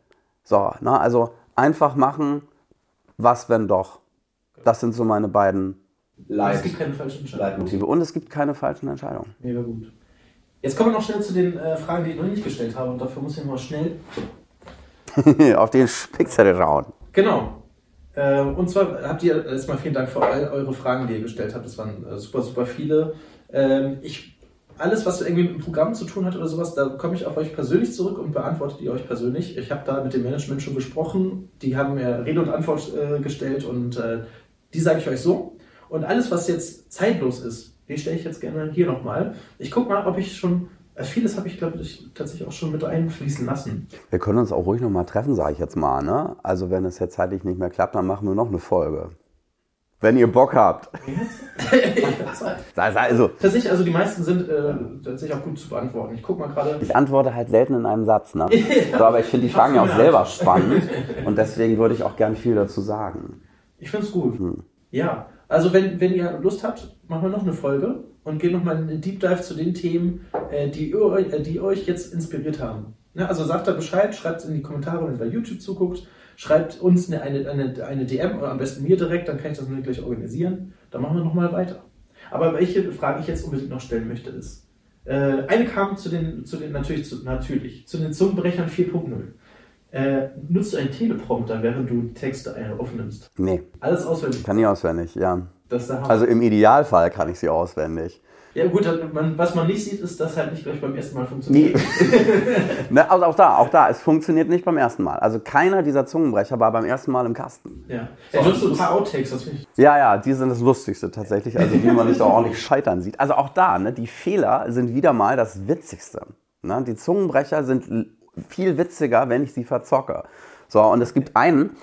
So, ne, also einfach machen, was wenn doch. Das sind so meine beiden Leit- Es gibt keine falschen Entscheidungen. Und es gibt keine falschen Entscheidungen. Mega gut. Jetzt kommen wir noch schnell zu den äh, Fragen, die ich noch nicht gestellt habe. Und dafür muss ich mal schnell. auf den Spickzettel rauen. Genau. Äh, und zwar habt ihr erstmal vielen Dank für all eure Fragen, die ihr gestellt habt. Das waren äh, super, super viele. Ähm, ich alles, was irgendwie mit dem Programm zu tun hat oder sowas, da komme ich auf euch persönlich zurück und beantwortet ihr euch persönlich. Ich habe da mit dem Management schon gesprochen, die haben mir Rede und Antwort äh, gestellt und äh, die sage ich euch so. Und alles, was jetzt zeitlos ist, die stelle ich jetzt gerne hier nochmal. Ich gucke mal, ob ich schon, äh, vieles habe ich, glaube ich, tatsächlich auch schon mit einfließen lassen. Wir können uns auch ruhig nochmal treffen, sage ich jetzt mal. Ne? Also wenn es jetzt zeitlich nicht mehr klappt, dann machen wir noch eine Folge. Wenn ihr Bock habt. also, tatsächlich, also die meisten sind äh, tatsächlich auch gut zu beantworten. Ich guck mal gerade. Ich antworte halt selten in einem Satz, ne? so, aber ich finde die Fragen ja auch selber spannend und deswegen würde ich auch gern viel dazu sagen. Ich finde es gut. Hm. Ja, also wenn, wenn ihr Lust habt, machen wir noch eine Folge und gehen nochmal in Deep Dive zu den Themen, äh, die, äh, die euch jetzt inspiriert haben. Ne? Also sagt da Bescheid, schreibt es in die Kommentare, wenn ihr bei YouTube zuguckt schreibt uns eine, eine, eine, DM oder am besten mir direkt, dann kann ich das nur gleich organisieren. Dann machen wir nochmal weiter. Aber welche Frage ich jetzt unbedingt noch stellen möchte, ist, äh, eine kam zu den, zu den natürlich, zu, natürlich, zu den Zungenbrechern 4.0. Äh, nutzt du einen Teleprompter, während du Texte äh, aufnimmst? Nee. Alles auswendig? Kann ich auswendig, ja. also im Idealfall kann ich sie auswendig. Ja gut, man, was man nicht sieht, ist, dass halt nicht gleich beim ersten Mal funktioniert. Nee. ne, also auch da, auch da, es funktioniert nicht beim ersten Mal. Also keiner dieser Zungenbrecher war beim ersten Mal im Kasten. Ja. Ja, nutzt du ein paar Outtakes, das finde ich. Ja, ja, die sind das Lustigste tatsächlich, also wie man nicht auch ordentlich scheitern sieht. Also auch da, ne, die Fehler sind wieder mal das Witzigste. Ne? Die Zungenbrecher sind viel witziger, wenn ich sie verzocke. So, und es gibt einen,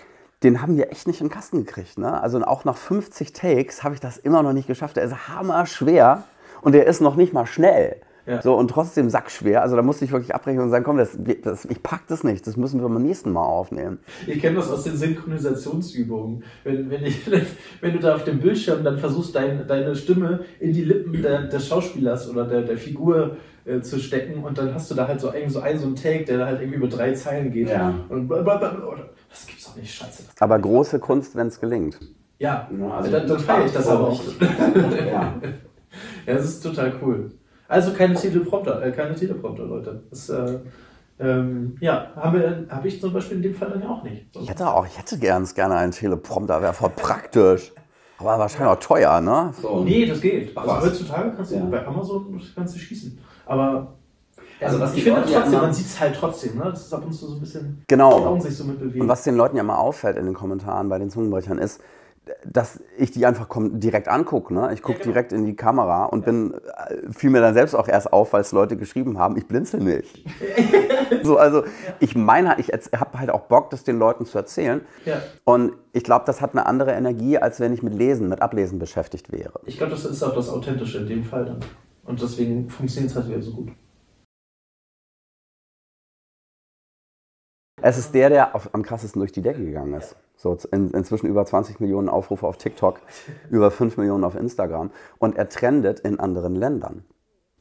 den haben wir echt nicht in den Kasten gekriegt. Ne? Also auch nach 50 Takes habe ich das immer noch nicht geschafft. Der ist hammer schwer und der ist noch nicht mal schnell. Ja. So, und trotzdem sackschwer. Also da musste ich wirklich abbrechen und sagen, komm, das, das, ich pack das nicht, das müssen wir beim nächsten Mal aufnehmen. Ich kenne das aus den Synchronisationsübungen. Wenn, wenn, ich, wenn du da auf dem Bildschirm dann versuchst, dein, deine Stimme in die Lippen der, des Schauspielers oder der, der Figur äh, zu stecken und dann hast du da halt so einen, so einen, so einen Take, der da halt irgendwie über drei Zeilen geht. Ja. Und das gibt's doch nicht, scheiße. Aber große Kunst, wenn es gelingt. Ja, also dann, dann feiere ich das aber auch. ja. Ja, das ist total cool. Also keine Teleprompter, äh, keine Teleprompter, Leute. Das, äh, ähm, ja, habe hab ich zum Beispiel in dem Fall dann ja auch nicht. Ich hätte auch, ich hätte ganz gerne einen Teleprompter, wäre voll praktisch. Aber wahrscheinlich auch teuer, ne? So. Nee, das geht. Also heutzutage kannst du ja. bei Amazon kannst du schießen. Aber also was ich finde trotzdem, man sieht es halt trotzdem, ne? Das ist ab und zu so ein bisschen genau. sich so mit bewegen. Und was den Leuten ja mal auffällt in den Kommentaren bei den Zungenbrechern ist, dass ich die einfach direkt angucke. Ne? Ich gucke ja, genau. direkt in die Kamera und ja. bin, äh, fiel mir dann selbst auch erst auf, weil es Leute geschrieben haben, ich blinzel nicht. so, also ich meine, ich habe halt auch Bock, das den Leuten zu erzählen. Ja. Und ich glaube, das hat eine andere Energie, als wenn ich mit Lesen, mit Ablesen beschäftigt wäre. Ich glaube, das ist auch das Authentische in dem Fall dann. Und deswegen funktioniert es halt wieder so gut. Es ist der, der auf, am krassesten durch die Decke gegangen ist. So in, inzwischen über 20 Millionen Aufrufe auf TikTok, über 5 Millionen auf Instagram. Und er trendet in anderen Ländern.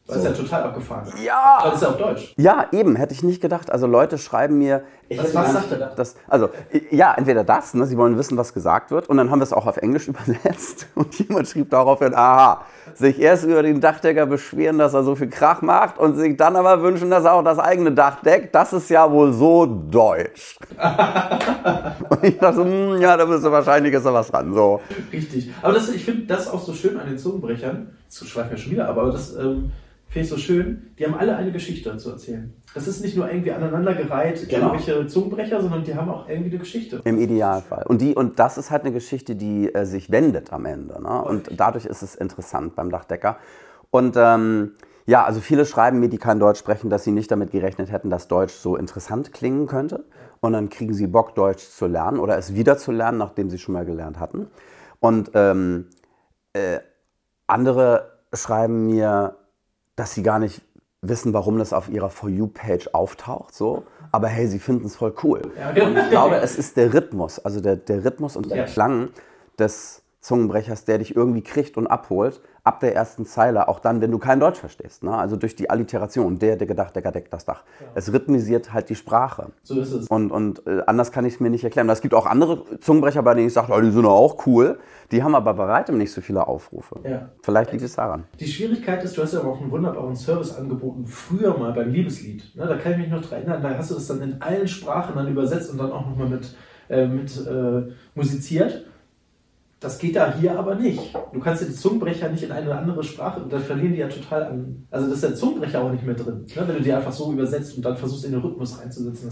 Das so. ist ja total abgefahren. Ja! Das ist ja auf Deutsch. Ja, eben, hätte ich nicht gedacht. Also Leute schreiben mir. Ich was sagt er da? Das, also, ja, entweder das, ne, sie wollen wissen, was gesagt wird, und dann haben wir es auch auf Englisch übersetzt. Und jemand schrieb daraufhin, aha, sich erst über den Dachdecker beschweren, dass er so viel Krach macht und sich dann aber wünschen, dass er auch das eigene Dach deckt. Das ist ja wohl so deutsch. und ich dachte, hm, ja, da müsste wahrscheinlich ist da was dran. So. Richtig. Aber das, ich finde das auch so schön an den Zungenbrechern. Das schweifen wir schon wieder, aber das. Ähm finde ich so schön, die haben alle eine Geschichte zu erzählen. Das ist nicht nur irgendwie aneinandergereiht, genau. irgendwelche Zungenbrecher, sondern die haben auch irgendwie eine Geschichte. Im Idealfall. Und, die, und das ist halt eine Geschichte, die äh, sich wendet am Ende. Ne? Und dadurch ist es interessant beim Dachdecker. Und ähm, ja, also viele schreiben mir, die kein Deutsch sprechen, dass sie nicht damit gerechnet hätten, dass Deutsch so interessant klingen könnte. Und dann kriegen sie Bock, Deutsch zu lernen oder es wieder zu lernen, nachdem sie schon mal gelernt hatten. Und ähm, äh, andere schreiben mir, dass sie gar nicht wissen, warum das auf ihrer For You-Page auftaucht, so. Aber hey, sie finden es voll cool. Genau. Und ich glaube, es ist der Rhythmus, also der, der Rhythmus und der. Klang des Zungenbrechers, der dich irgendwie kriegt und abholt, ab der ersten Zeile, auch dann, wenn du kein Deutsch verstehst. Ne? Also durch die Alliteration, der, der gedacht, der deckt das Dach. Ja. Es rhythmisiert halt die Sprache. So ist es. Und, und äh, anders kann ich es mir nicht erklären. Es gibt auch andere Zungenbrecher, bei denen ich sage, oh, die sind auch cool. Die haben aber bei weitem nicht so viele Aufrufe. Ja. Vielleicht liegt es daran. Die Schwierigkeit ist, du hast ja auch einen wunderbaren Service angeboten, früher mal beim Liebeslied. Ne? Da kann ich mich noch dran erinnern, da hast du das dann in allen Sprachen dann übersetzt und dann auch nochmal mit, äh, mit äh, musiziert. Das geht da hier aber nicht. Du kannst den Zungenbrecher nicht in eine andere Sprache und dann verlieren die ja total an. Also das ist der Zungenbrecher auch nicht mehr drin. Ne? Wenn du die einfach so übersetzt und dann versuchst in den Rhythmus reinzusetzen.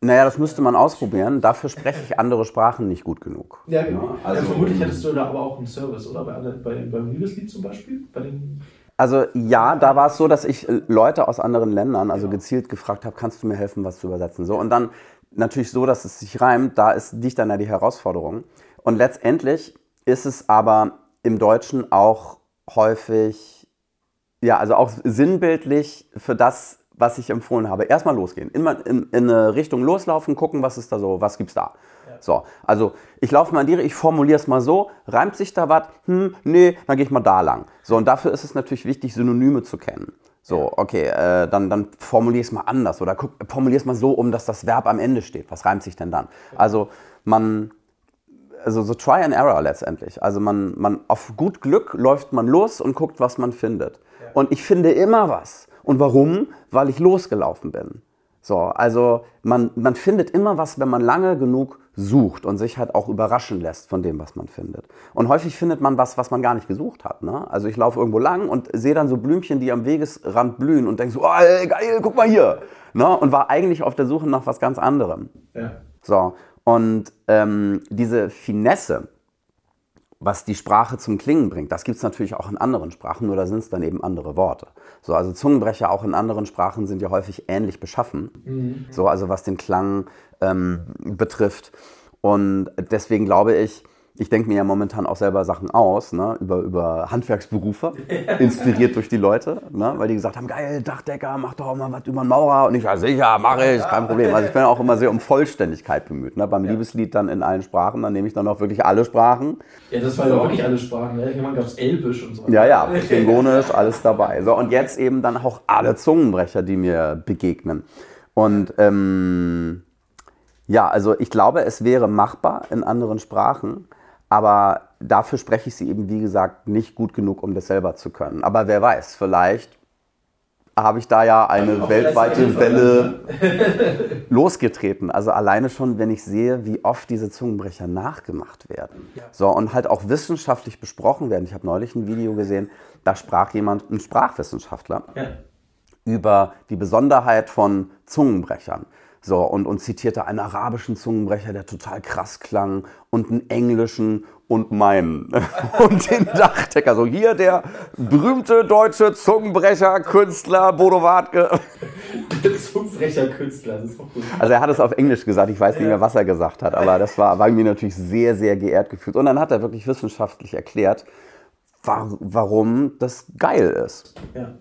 Naja, das müsste man ausprobieren. Dafür spreche ich andere Sprachen nicht gut genug. ja, genau. Also- ja, vermutlich hättest du da aber auch einen Service, oder? Bei, bei, beim Liebeslied zum Beispiel? Bei den Also ja, da war es so, dass ich Leute aus anderen Ländern, also Ja. gezielt gefragt habe, kannst du mir helfen, was zu übersetzen? So und dann natürlich so, dass es sich reimt. Da ist liegt dann ja die Herausforderung. Und letztendlich ist es aber im Deutschen auch häufig, ja, also auch sinnbildlich für das, was ich empfohlen habe. Erstmal losgehen, immer in, in eine Richtung loslaufen, gucken, was ist da so, was gibt's da. So, also ich laufe mal in die, ich formuliere es mal so, reimt sich da was? Hm, nee, dann gehe ich mal da lang. So, und dafür ist es natürlich wichtig, Synonyme zu kennen. So, okay, äh, dann, dann formuliere es mal anders oder guck, formuliere es mal so um, dass das Verb am Ende steht. Was reimt sich denn dann? Also man, also so Try and Error letztendlich. Also man, man auf gut Glück läuft man los und guckt, was man findet. Und ich finde immer was. Und warum? Weil ich losgelaufen bin. So, also man, man findet immer was, wenn man lange genug sucht und sich halt auch überraschen lässt von dem, was man findet. Und häufig findet man was, was man gar nicht gesucht hat. Ne? Also ich laufe irgendwo lang und sehe dann so Blümchen, die am Wegesrand blühen und denke so, oh, geil, guck mal hier. Ne? Und war eigentlich auf der Suche nach was ganz anderem. Ja. So, und ähm, diese Finesse, was die Sprache zum Klingen bringt, das gibt es natürlich auch in anderen Sprachen, nur da sind es dann eben andere Worte. So, also Zungenbrecher auch in anderen Sprachen sind ja häufig ähnlich beschaffen, so, also was den Klang ähm, betrifft. Und deswegen glaube ich, ich denke mir ja momentan auch selber Sachen aus, ne, über, über Handwerksberufe, inspiriert durch die Leute, ne, weil die gesagt haben, geil, Dachdecker, mach doch auch mal was über einen Maurer. Und ich, ja sicher, mache ich, kein Problem. Also ich bin auch immer sehr um Vollständigkeit bemüht. Ne. Beim Liebeslied dann in allen Sprachen, dann nehme ich dann auch wirklich alle Sprachen. ja, das war ja wirklich alle Sprachen. Ne? Irgendwann gab es Elbisch und so. Ja, ja, Klingonisch, alles dabei. So, und jetzt eben dann auch alle Zungenbrecher, die mir begegnen. Und ähm, ja, also ich glaube, es wäre machbar in anderen Sprachen, aber dafür spreche ich sie eben, wie gesagt, nicht gut genug, um das selber zu können. Aber wer weiß, vielleicht habe ich da ja eine Auch weltweite vielleicht Welle losgetreten. Also alleine schon, wenn ich sehe, wie oft diese Zungenbrecher nachgemacht werden. Ja. So, und halt auch wissenschaftlich besprochen werden. Ich habe neulich ein Video gesehen, da sprach jemand, ein Sprachwissenschaftler, Ja. über die Besonderheit von Zungenbrechern. So, und, und zitierte einen arabischen Zungenbrecher, der total krass klang, und einen englischen und meinen. Und den Dachdecker. So, hier der berühmte deutsche Zungenbrecher, Künstler Bodo Wartke. Zungenbrecher-Künstler, das ist auch gut. Also er hat es auf Englisch gesagt, ich weiß nicht mehr, was er gesagt hat, aber das war, war mir natürlich sehr, sehr geehrt gefühlt. Und dann hat er wirklich wissenschaftlich erklärt, wa- warum das geil ist. Ja.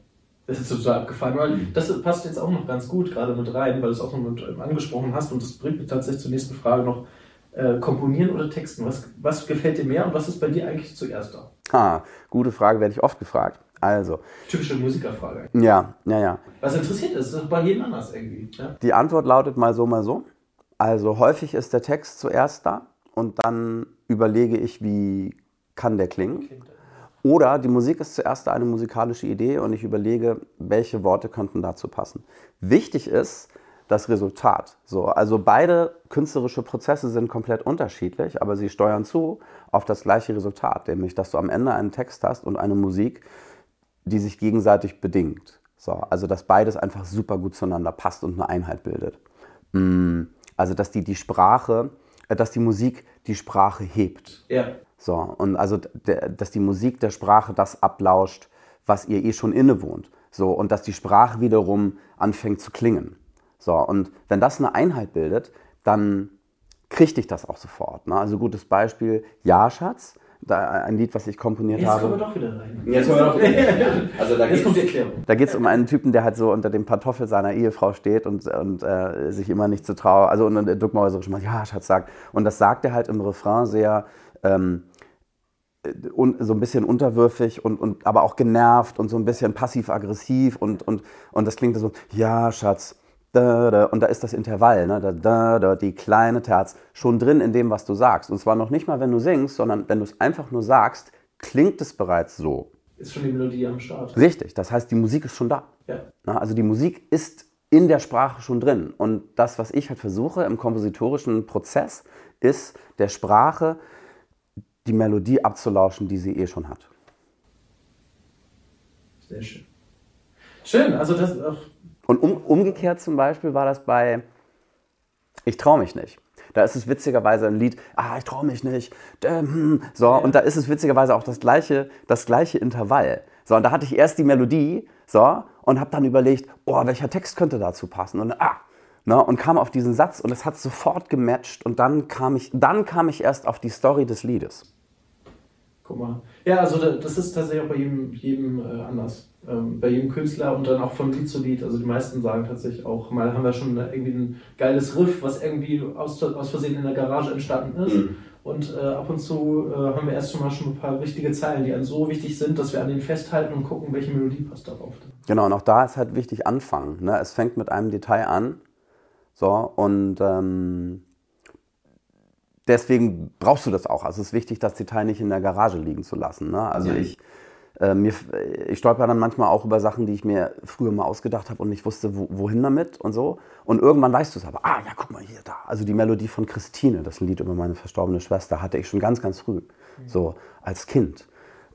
Das ist total abgefahren, weil das passt jetzt auch noch ganz gut gerade mit rein, weil du es auch noch mit ähm, angesprochen hast und das bringt mich tatsächlich zur nächsten Frage noch. Äh, komponieren oder texten? Was, was gefällt dir mehr und was ist bei dir eigentlich zuerst da? Ha, gute Frage, werde ich oft gefragt. Also, Typische Musikerfrage. ja, ja, ja. Was interessiert ist, ist bei jedem anders irgendwie. Ja? Die Antwort lautet mal so, mal so. Also häufig ist der Text zuerst da und dann überlege ich, wie kann der klingen. Oder die Musik ist zuerst eine musikalische Idee und ich überlege, welche Worte könnten dazu passen. Wichtig ist das Resultat. So, also beide künstlerische Prozesse sind komplett unterschiedlich, aber sie steuern zu auf das gleiche Resultat, nämlich dass du am Ende einen Text hast und eine Musik, die sich gegenseitig bedingt. So, also dass beides einfach super gut zueinander passt und eine Einheit bildet. Mm, Also dass die, die Sprache, äh, dass die Musik die Sprache hebt. Ja. So, und also, dass die Musik der Sprache das ablauscht, was ihr eh schon innewohnt. So, und dass die Sprache wiederum anfängt zu klingen. So, und wenn das eine Einheit bildet, dann kriegte ich das auch sofort. Ne? Also gutes Beispiel, Ja, Schatz, da, ein Lied, was ich komponiert Jetzt kommen wir habe. doch wieder rein. Jetzt kommen wir doch wieder. Also da Jetzt kommt die geht's, Erklärung. Da geht es um einen Typen, der halt so unter dem Pantoffel seiner Ehefrau steht und, und äh, sich immer nicht zu trauen, also und, und duckmäuserisch mal, ja, Schatz sagt. Und das sagt er halt im Refrain sehr, ähm, un, so ein bisschen unterwürfig und, und aber auch genervt und so ein bisschen passiv-aggressiv und, und, und das klingt so, ja, Schatz, da, da, und da ist das Intervall, ne, da, da, da, die kleine Terz, schon drin in dem, was du sagst. Und zwar noch nicht mal, wenn du singst, sondern wenn du es einfach nur sagst, klingt es bereits so. Ist schon die Melodie am Start. Richtig, das heißt, die Musik ist schon da. Ja. Na, Also die Musik ist in der Sprache schon drin. Und das, was ich halt versuche im kompositorischen Prozess, ist der Sprache die Melodie abzulauschen, die sie eh schon hat. Sehr schön. Schön, also das auch. Und um, umgekehrt zum Beispiel war das bei Ich traue mich nicht. Da ist es witzigerweise ein Lied, ah, ich traue mich nicht. Hm, so, ja. und da ist es witzigerweise auch das gleiche, das gleiche Intervall. So, und da hatte ich erst die Melodie, so, und habe dann überlegt, oh, welcher Text könnte dazu passen? Und ah, ne, und kam auf diesen Satz und es hat sofort gematcht und dann kam ich, dann kam ich erst auf die Story des Liedes. Guck mal. Ja, also das ist tatsächlich auch bei jedem, jedem äh, anders. Ähm, bei jedem Künstler und dann auch von Lied zu Lied. Also die meisten sagen tatsächlich auch, mal haben wir schon irgendwie ein geiles Riff, was irgendwie aus, aus Versehen in der Garage entstanden ist. Mhm. Und äh, ab und zu äh, haben wir erst schon mal schon ein paar wichtige Zeilen, die einem so wichtig sind, dass wir an denen festhalten und gucken, welche Melodie passt darauf. Genau, und auch da ist halt wichtig anfangen. Ne? Es fängt mit einem Detail an. So, und ähm, deswegen brauchst du das auch. Also es ist wichtig, das Detail nicht in der Garage liegen zu lassen. Ne? Also ja. ich, äh, mir, ich stolper dann manchmal auch über Sachen, die ich mir früher mal ausgedacht habe und nicht wusste, wo, wohin damit und so. Und irgendwann weißt du es aber. Ah, ja, guck mal hier, da. Also die Melodie von Christine, das Lied über meine verstorbene Schwester, hatte ich schon ganz, ganz früh, mhm. so als Kind.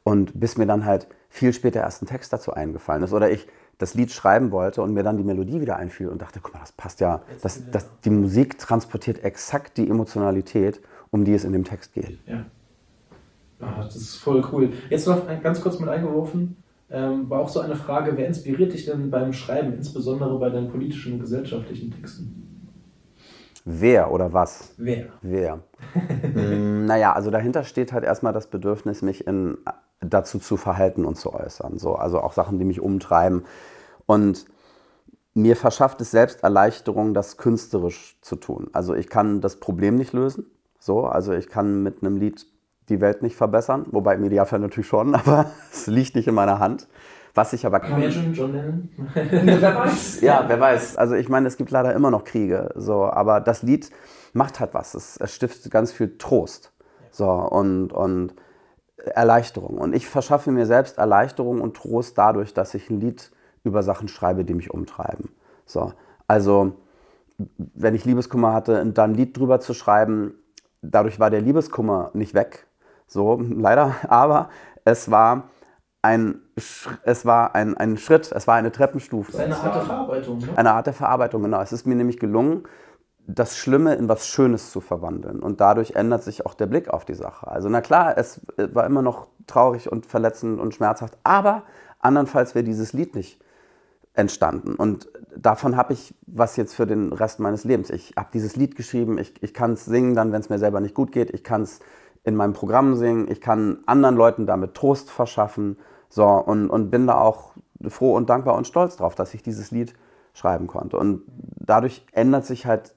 Und bis mir dann halt viel später erst ein Text dazu eingefallen ist. Oder ich das Lied schreiben wollte und mir dann die Melodie wieder einfiel und dachte, guck mal, das passt ja. Das, das, die Musik transportiert exakt die Emotionalität, um die es in dem Text geht. Ja. Ah, das ist voll cool. Jetzt noch ganz kurz mit eingeworfen. Ähm, war auch so eine Frage, wer inspiriert dich denn beim Schreiben, insbesondere bei deinen politischen und gesellschaftlichen Texten? Wer oder was? Wer? Wer. hm, naja, also dahinter steht halt erstmal das Bedürfnis, mich in, dazu zu verhalten und zu äußern. So, also auch Sachen, die mich umtreiben. Und mir verschafft es selbst Erleichterung, das künstlerisch zu tun. Also ich kann das Problem nicht lösen. So, also ich kann mit einem Lied die Welt nicht verbessern, wobei im Idealfall natürlich schon, aber es liegt nicht in meiner Hand. Was ich aber kann. Imagine John Lennon. wer weiß. Ja, wer weiß. Also ich meine, es gibt leider immer noch Kriege, so, aber das Lied macht halt was. Es, es stiftet ganz viel Trost. So, und, und Erleichterung. Und ich verschaffe mir selbst Erleichterung und Trost dadurch, dass ich ein Lied über Sachen schreibe, die mich umtreiben. So, also wenn ich Liebeskummer hatte, dann ein Lied drüber zu schreiben, dadurch war der Liebeskummer nicht weg, so leider, aber es war ein, es war ein, ein Schritt, es war eine Treppenstufe. Das ist eine Art der Verarbeitung. Ne? Eine Art der Verarbeitung, genau. Es ist mir nämlich gelungen, das Schlimme in was Schönes zu verwandeln. Und dadurch ändert sich auch der Blick auf die Sache. Also na klar, es war immer noch traurig und verletzend und schmerzhaft, aber andernfalls wäre dieses Lied nicht entstanden. Und davon habe ich was jetzt für den Rest meines Lebens. Ich habe dieses Lied geschrieben, ich, ich kann es singen dann, wenn es mir selber nicht gut geht, ich kann es in meinem Programm singen, ich kann anderen Leuten damit Trost verschaffen so, und, und bin da auch froh und dankbar und stolz drauf, dass ich dieses Lied schreiben konnte. Und dadurch ändert sich halt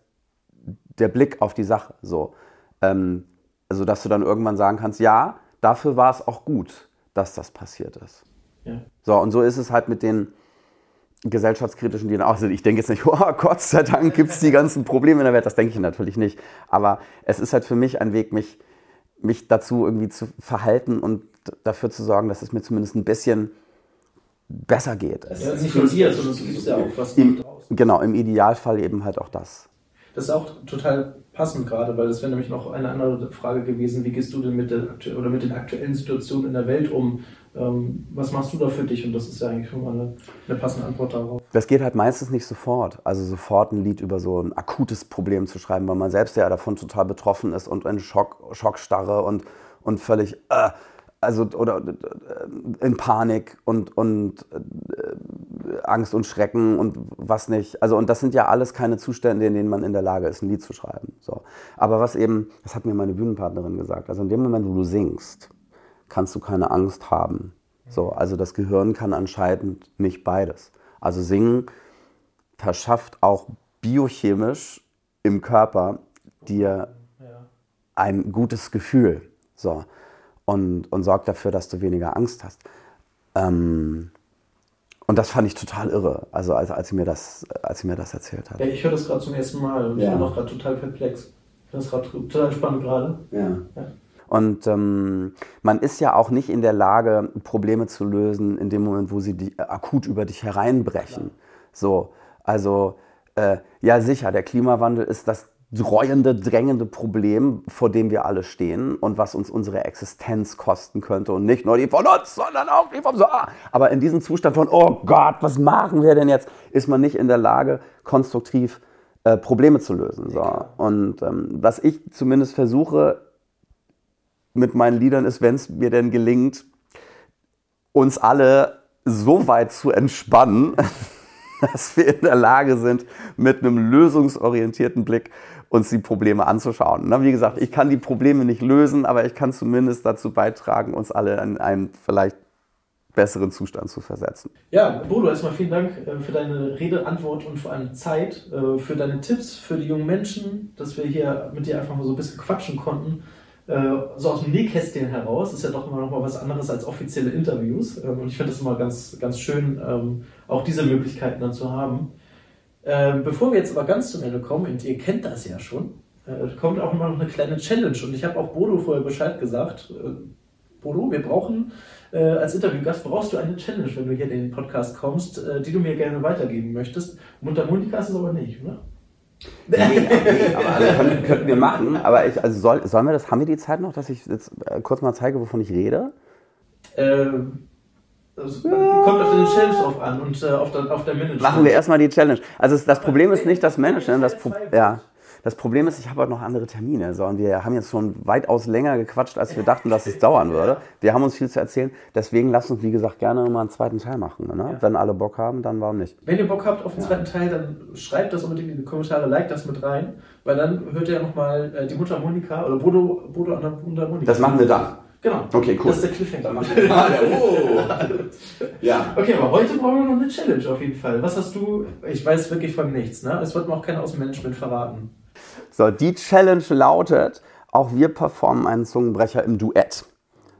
der Blick auf die Sache. So. Ähm, also, dass du dann irgendwann sagen kannst, ja, dafür war es auch gut, dass das passiert ist. Ja. So, und so ist es halt mit den gesellschaftskritischen, die dann auch sind. Ich denke jetzt nicht, oh Gott sei Dank gibt es die ganzen Probleme in der Welt, das denke ich natürlich nicht. Aber es ist halt für mich ein Weg, mich, mich dazu irgendwie zu verhalten und dafür zu sorgen, dass es mir zumindest ein bisschen besser geht. Es ist nicht nur dir, sondern du gibst ja auch was Im, Genau, im Idealfall eben halt auch das. Das ist auch total passend gerade, weil das wäre nämlich noch eine andere Frage gewesen. Wie gehst du denn mit, der, oder mit den aktuellen Situationen in der Welt um? Ähm, was machst du da für dich? Und das ist ja eigentlich schon mal eine, eine, passende Antwort darauf. Das geht halt meistens nicht sofort. Also sofort ein Lied über so ein akutes Problem zu schreiben, weil man selbst ja davon total betroffen ist und in Schock, Schockstarre und, und völlig... Äh, also oder äh, in Panik und, und äh, Angst und Schrecken und was nicht. Also und das sind ja alles keine Zustände, in denen man in der Lage ist, ein Lied zu schreiben. So. Aber was eben, das hat mir meine Bühnenpartnerin gesagt, also in dem Moment, wo du singst, kannst du keine Angst haben. So, also das Gehirn kann anscheinend nicht beides. Also singen verschafft auch biochemisch im Körper dir ein gutes Gefühl. So und, und sorgt dafür, dass du weniger Angst hast. Ähm, und das fand ich total irre, also als, als, sie, mir das, als sie mir das erzählt hat. Ja, ich höre das gerade zum ersten Mal und ja. ich bin auch gerade total perplex. Ich finde das gerade total spannend gerade. Ja. ja. Und ähm, man ist ja auch nicht in der Lage, Probleme zu lösen in dem Moment, wo sie die, äh, akut über dich hereinbrechen. Klar. So, also äh, ja sicher, der Klimawandel ist das dreuende, drängende Problem, vor dem wir alle stehen und was uns unsere Existenz kosten könnte und nicht nur die von uns, sondern auch die vom Saar. Aber in diesem Zustand von, oh Gott, was machen wir denn jetzt, ist man nicht in der Lage, konstruktiv äh, Probleme zu lösen. So. Und ähm, was ich zumindest versuche mit meinen Liedern ist, wenn es mir denn gelingt, uns alle so weit zu entspannen, dass wir in der Lage sind, mit einem lösungsorientierten Blick uns die Probleme anzuschauen. Wie gesagt, ich kann die Probleme nicht lösen, aber ich kann zumindest dazu beitragen, uns alle in einen vielleicht besseren Zustand zu versetzen. Ja, Bodo, erstmal vielen Dank äh, für deine Rede, Antwort und vor allem Zeit, äh, für deine Tipps, für die jungen Menschen, dass wir hier mit dir einfach mal so ein bisschen quatschen konnten. Äh, so aus dem Nähkästchen heraus ist ja doch immer noch mal was anderes als offizielle Interviews. Ähm, und ich finde es immer ganz, ganz schön, ähm, auch diese Möglichkeiten dann zu haben. Ähm, bevor wir jetzt aber ganz zum Ende kommen, und ihr kennt das ja schon, kommt auch immer noch eine kleine Challenge. Und ich habe auch Bodo vorher Bescheid gesagt. Bodo, wir brauchen als Interviewgast brauchst du eine Challenge, wenn du hier in den Podcast kommst, die du mir gerne weitergeben möchtest. Mundharmonika ist es aber nicht, oder? Nee, nee, aber also können, könnten wir machen. Aber ich, also soll, sollen wir das, haben wir die Zeit noch, dass ich jetzt äh, kurz mal zeige, wovon ich rede? Ähm, also, kommt auf den Challenge drauf an und äh, auf, der, auf der Management. Machen wir erstmal die Challenge. Also das Problem ist nicht das Management, das Pro ja. Das Problem ist, ich habe heute noch andere Termine. So, und wir haben jetzt schon weitaus länger gequatscht, als wir dachten, dass es dauern würde. Wir haben uns viel zu erzählen. Deswegen lasst uns, wie gesagt, gerne mal einen zweiten Teil machen. Ne? Ja. Wenn alle Bock haben, dann warum nicht? Wenn ihr Bock habt auf den zweiten Teil, dann schreibt das unbedingt in die Kommentare, like das mit rein. Weil dann hört ihr nochmal äh, die Mutter Monika oder Bodo, Bodo an der Monika. Das machen wir dann. Genau. Okay, cool. Das ist der Cliffhanger. oh. ja. Okay, aber heute brauchen wir noch eine Challenge auf jeden Fall. Was hast du? Ich weiß wirklich von nichts. Ne? Es wird mir auch keiner aus dem Management verraten. So, die Challenge lautet, auch wir performen einen Zungenbrecher im Duett.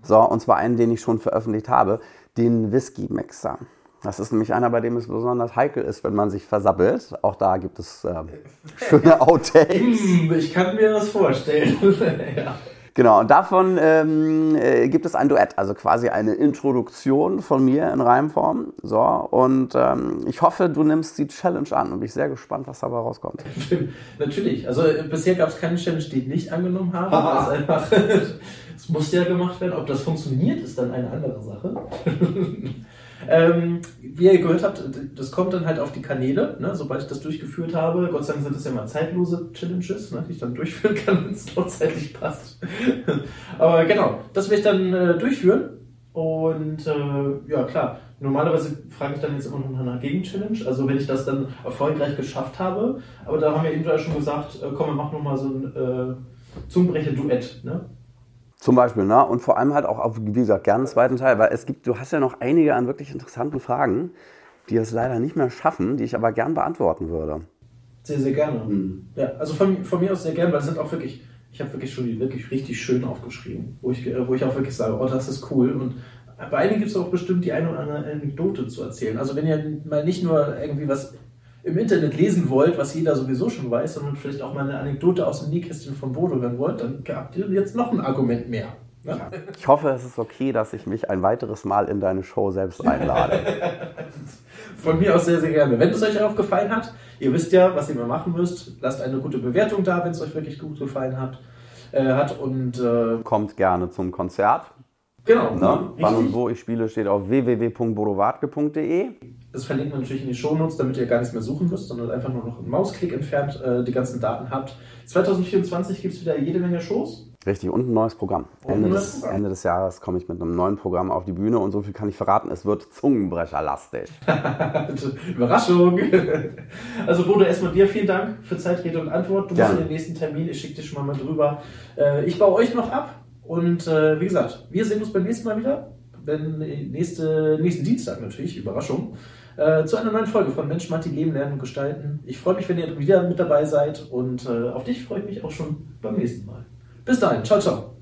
So, und zwar einen, den ich schon veröffentlicht habe, den Whisky Mixer. Das ist nämlich einer, bei dem es besonders heikel ist, wenn man sich versappelt. Auch da gibt es äh, schöne Outtakes. Hm, ich kann mir das vorstellen. ja. Genau, und davon ähm, äh, gibt es ein Duett, also quasi eine Introduktion von mir in Reimform. So, und ähm, ich hoffe, du nimmst die Challenge an und bin sehr gespannt, was dabei rauskommt. Natürlich, also äh, bisher gab es keine Challenge, die ich nicht angenommen habe. Das, einfach, es musste ja gemacht werden. Ob das funktioniert, ist dann eine andere Sache. Ähm, wie ihr gehört habt, das kommt dann halt auf die Kanäle, ne, sobald ich das durchgeführt habe. Gott sei Dank sind das ja mal zeitlose Challenges, ne, die ich dann durchführen kann, wenn es noch zeitlich passt. Aber genau, das werde ich dann äh, durchführen. Und äh, ja, klar, normalerweise frage ich dann jetzt immer noch nach einer Gegen-Challenge, also wenn ich das dann erfolgreich geschafft habe. Aber da haben wir eben schon gesagt, äh, komm, wir machen nochmal so ein äh, Zungenbrecher-Duett. Ne? Zum Beispiel, ne? Und vor allem halt auch auf, wie gesagt, gerne einen zweiten Teil, weil es gibt, du hast ja noch einige an wirklich interessanten Fragen, die es leider nicht mehr schaffen, die ich aber gern beantworten würde. Sehr, sehr gerne. Mhm. Ja, also von, von mir aus sehr gerne, weil es sind auch wirklich, ich habe wirklich schon die wirklich richtig schön aufgeschrieben, wo ich, wo ich auch wirklich sage, oh, das ist cool. Und bei einigen gibt es auch bestimmt die eine oder andere Anekdote zu erzählen. Also wenn ihr mal nicht nur irgendwie was im Internet lesen wollt, was jeder sowieso schon weiß, sondern vielleicht auch mal eine Anekdote aus dem Nähkästchen von Bodo hören wollt, dann habt ihr jetzt noch ein Argument mehr. Ne? Ich hoffe, es ist okay, dass ich mich ein weiteres Mal in deine Show selbst einlade. Von mir aus sehr, sehr gerne. Wenn es euch auch gefallen hat, ihr wisst ja, was ihr mal machen müsst. Lasst eine gute Bewertung da, wenn es euch wirklich gut gefallen hat. Äh, hat und äh, kommt gerne zum Konzert. Genau. Ne? Wann und wo ich spiele, steht auf www.bodowartke.de. Das verlinkt man natürlich in die Shownotes, damit ihr gar nichts mehr suchen müsst, sondern einfach nur noch einen Mausklick entfernt äh, die ganzen Daten habt. 2024 gibt es wieder jede Menge Shows. Richtig, und ein neues Programm. Ende, des, Programm. Ende des Jahres komme ich mit einem neuen Programm auf die Bühne und so viel kann ich verraten, es wird Zungenbrecherlastig. Überraschung! Also Bodo, erstmal dir vielen Dank für Zeit, Rede und Antwort. Du Gerne. musst in den nächsten Termin, ich schicke dich schon mal, mal drüber. Äh, ich baue euch noch ab und äh, wie gesagt, wir sehen uns beim nächsten Mal wieder. Wenn nächste, nächsten Dienstag natürlich, Überraschung äh, zu einer neuen Folge von Mensch, Matti, Leben, Lernen und Gestalten. Ich freue mich, wenn ihr wieder mit dabei seid und äh, auf dich freue ich mich auch schon beim nächsten Mal. Bis dahin, ciao, ciao.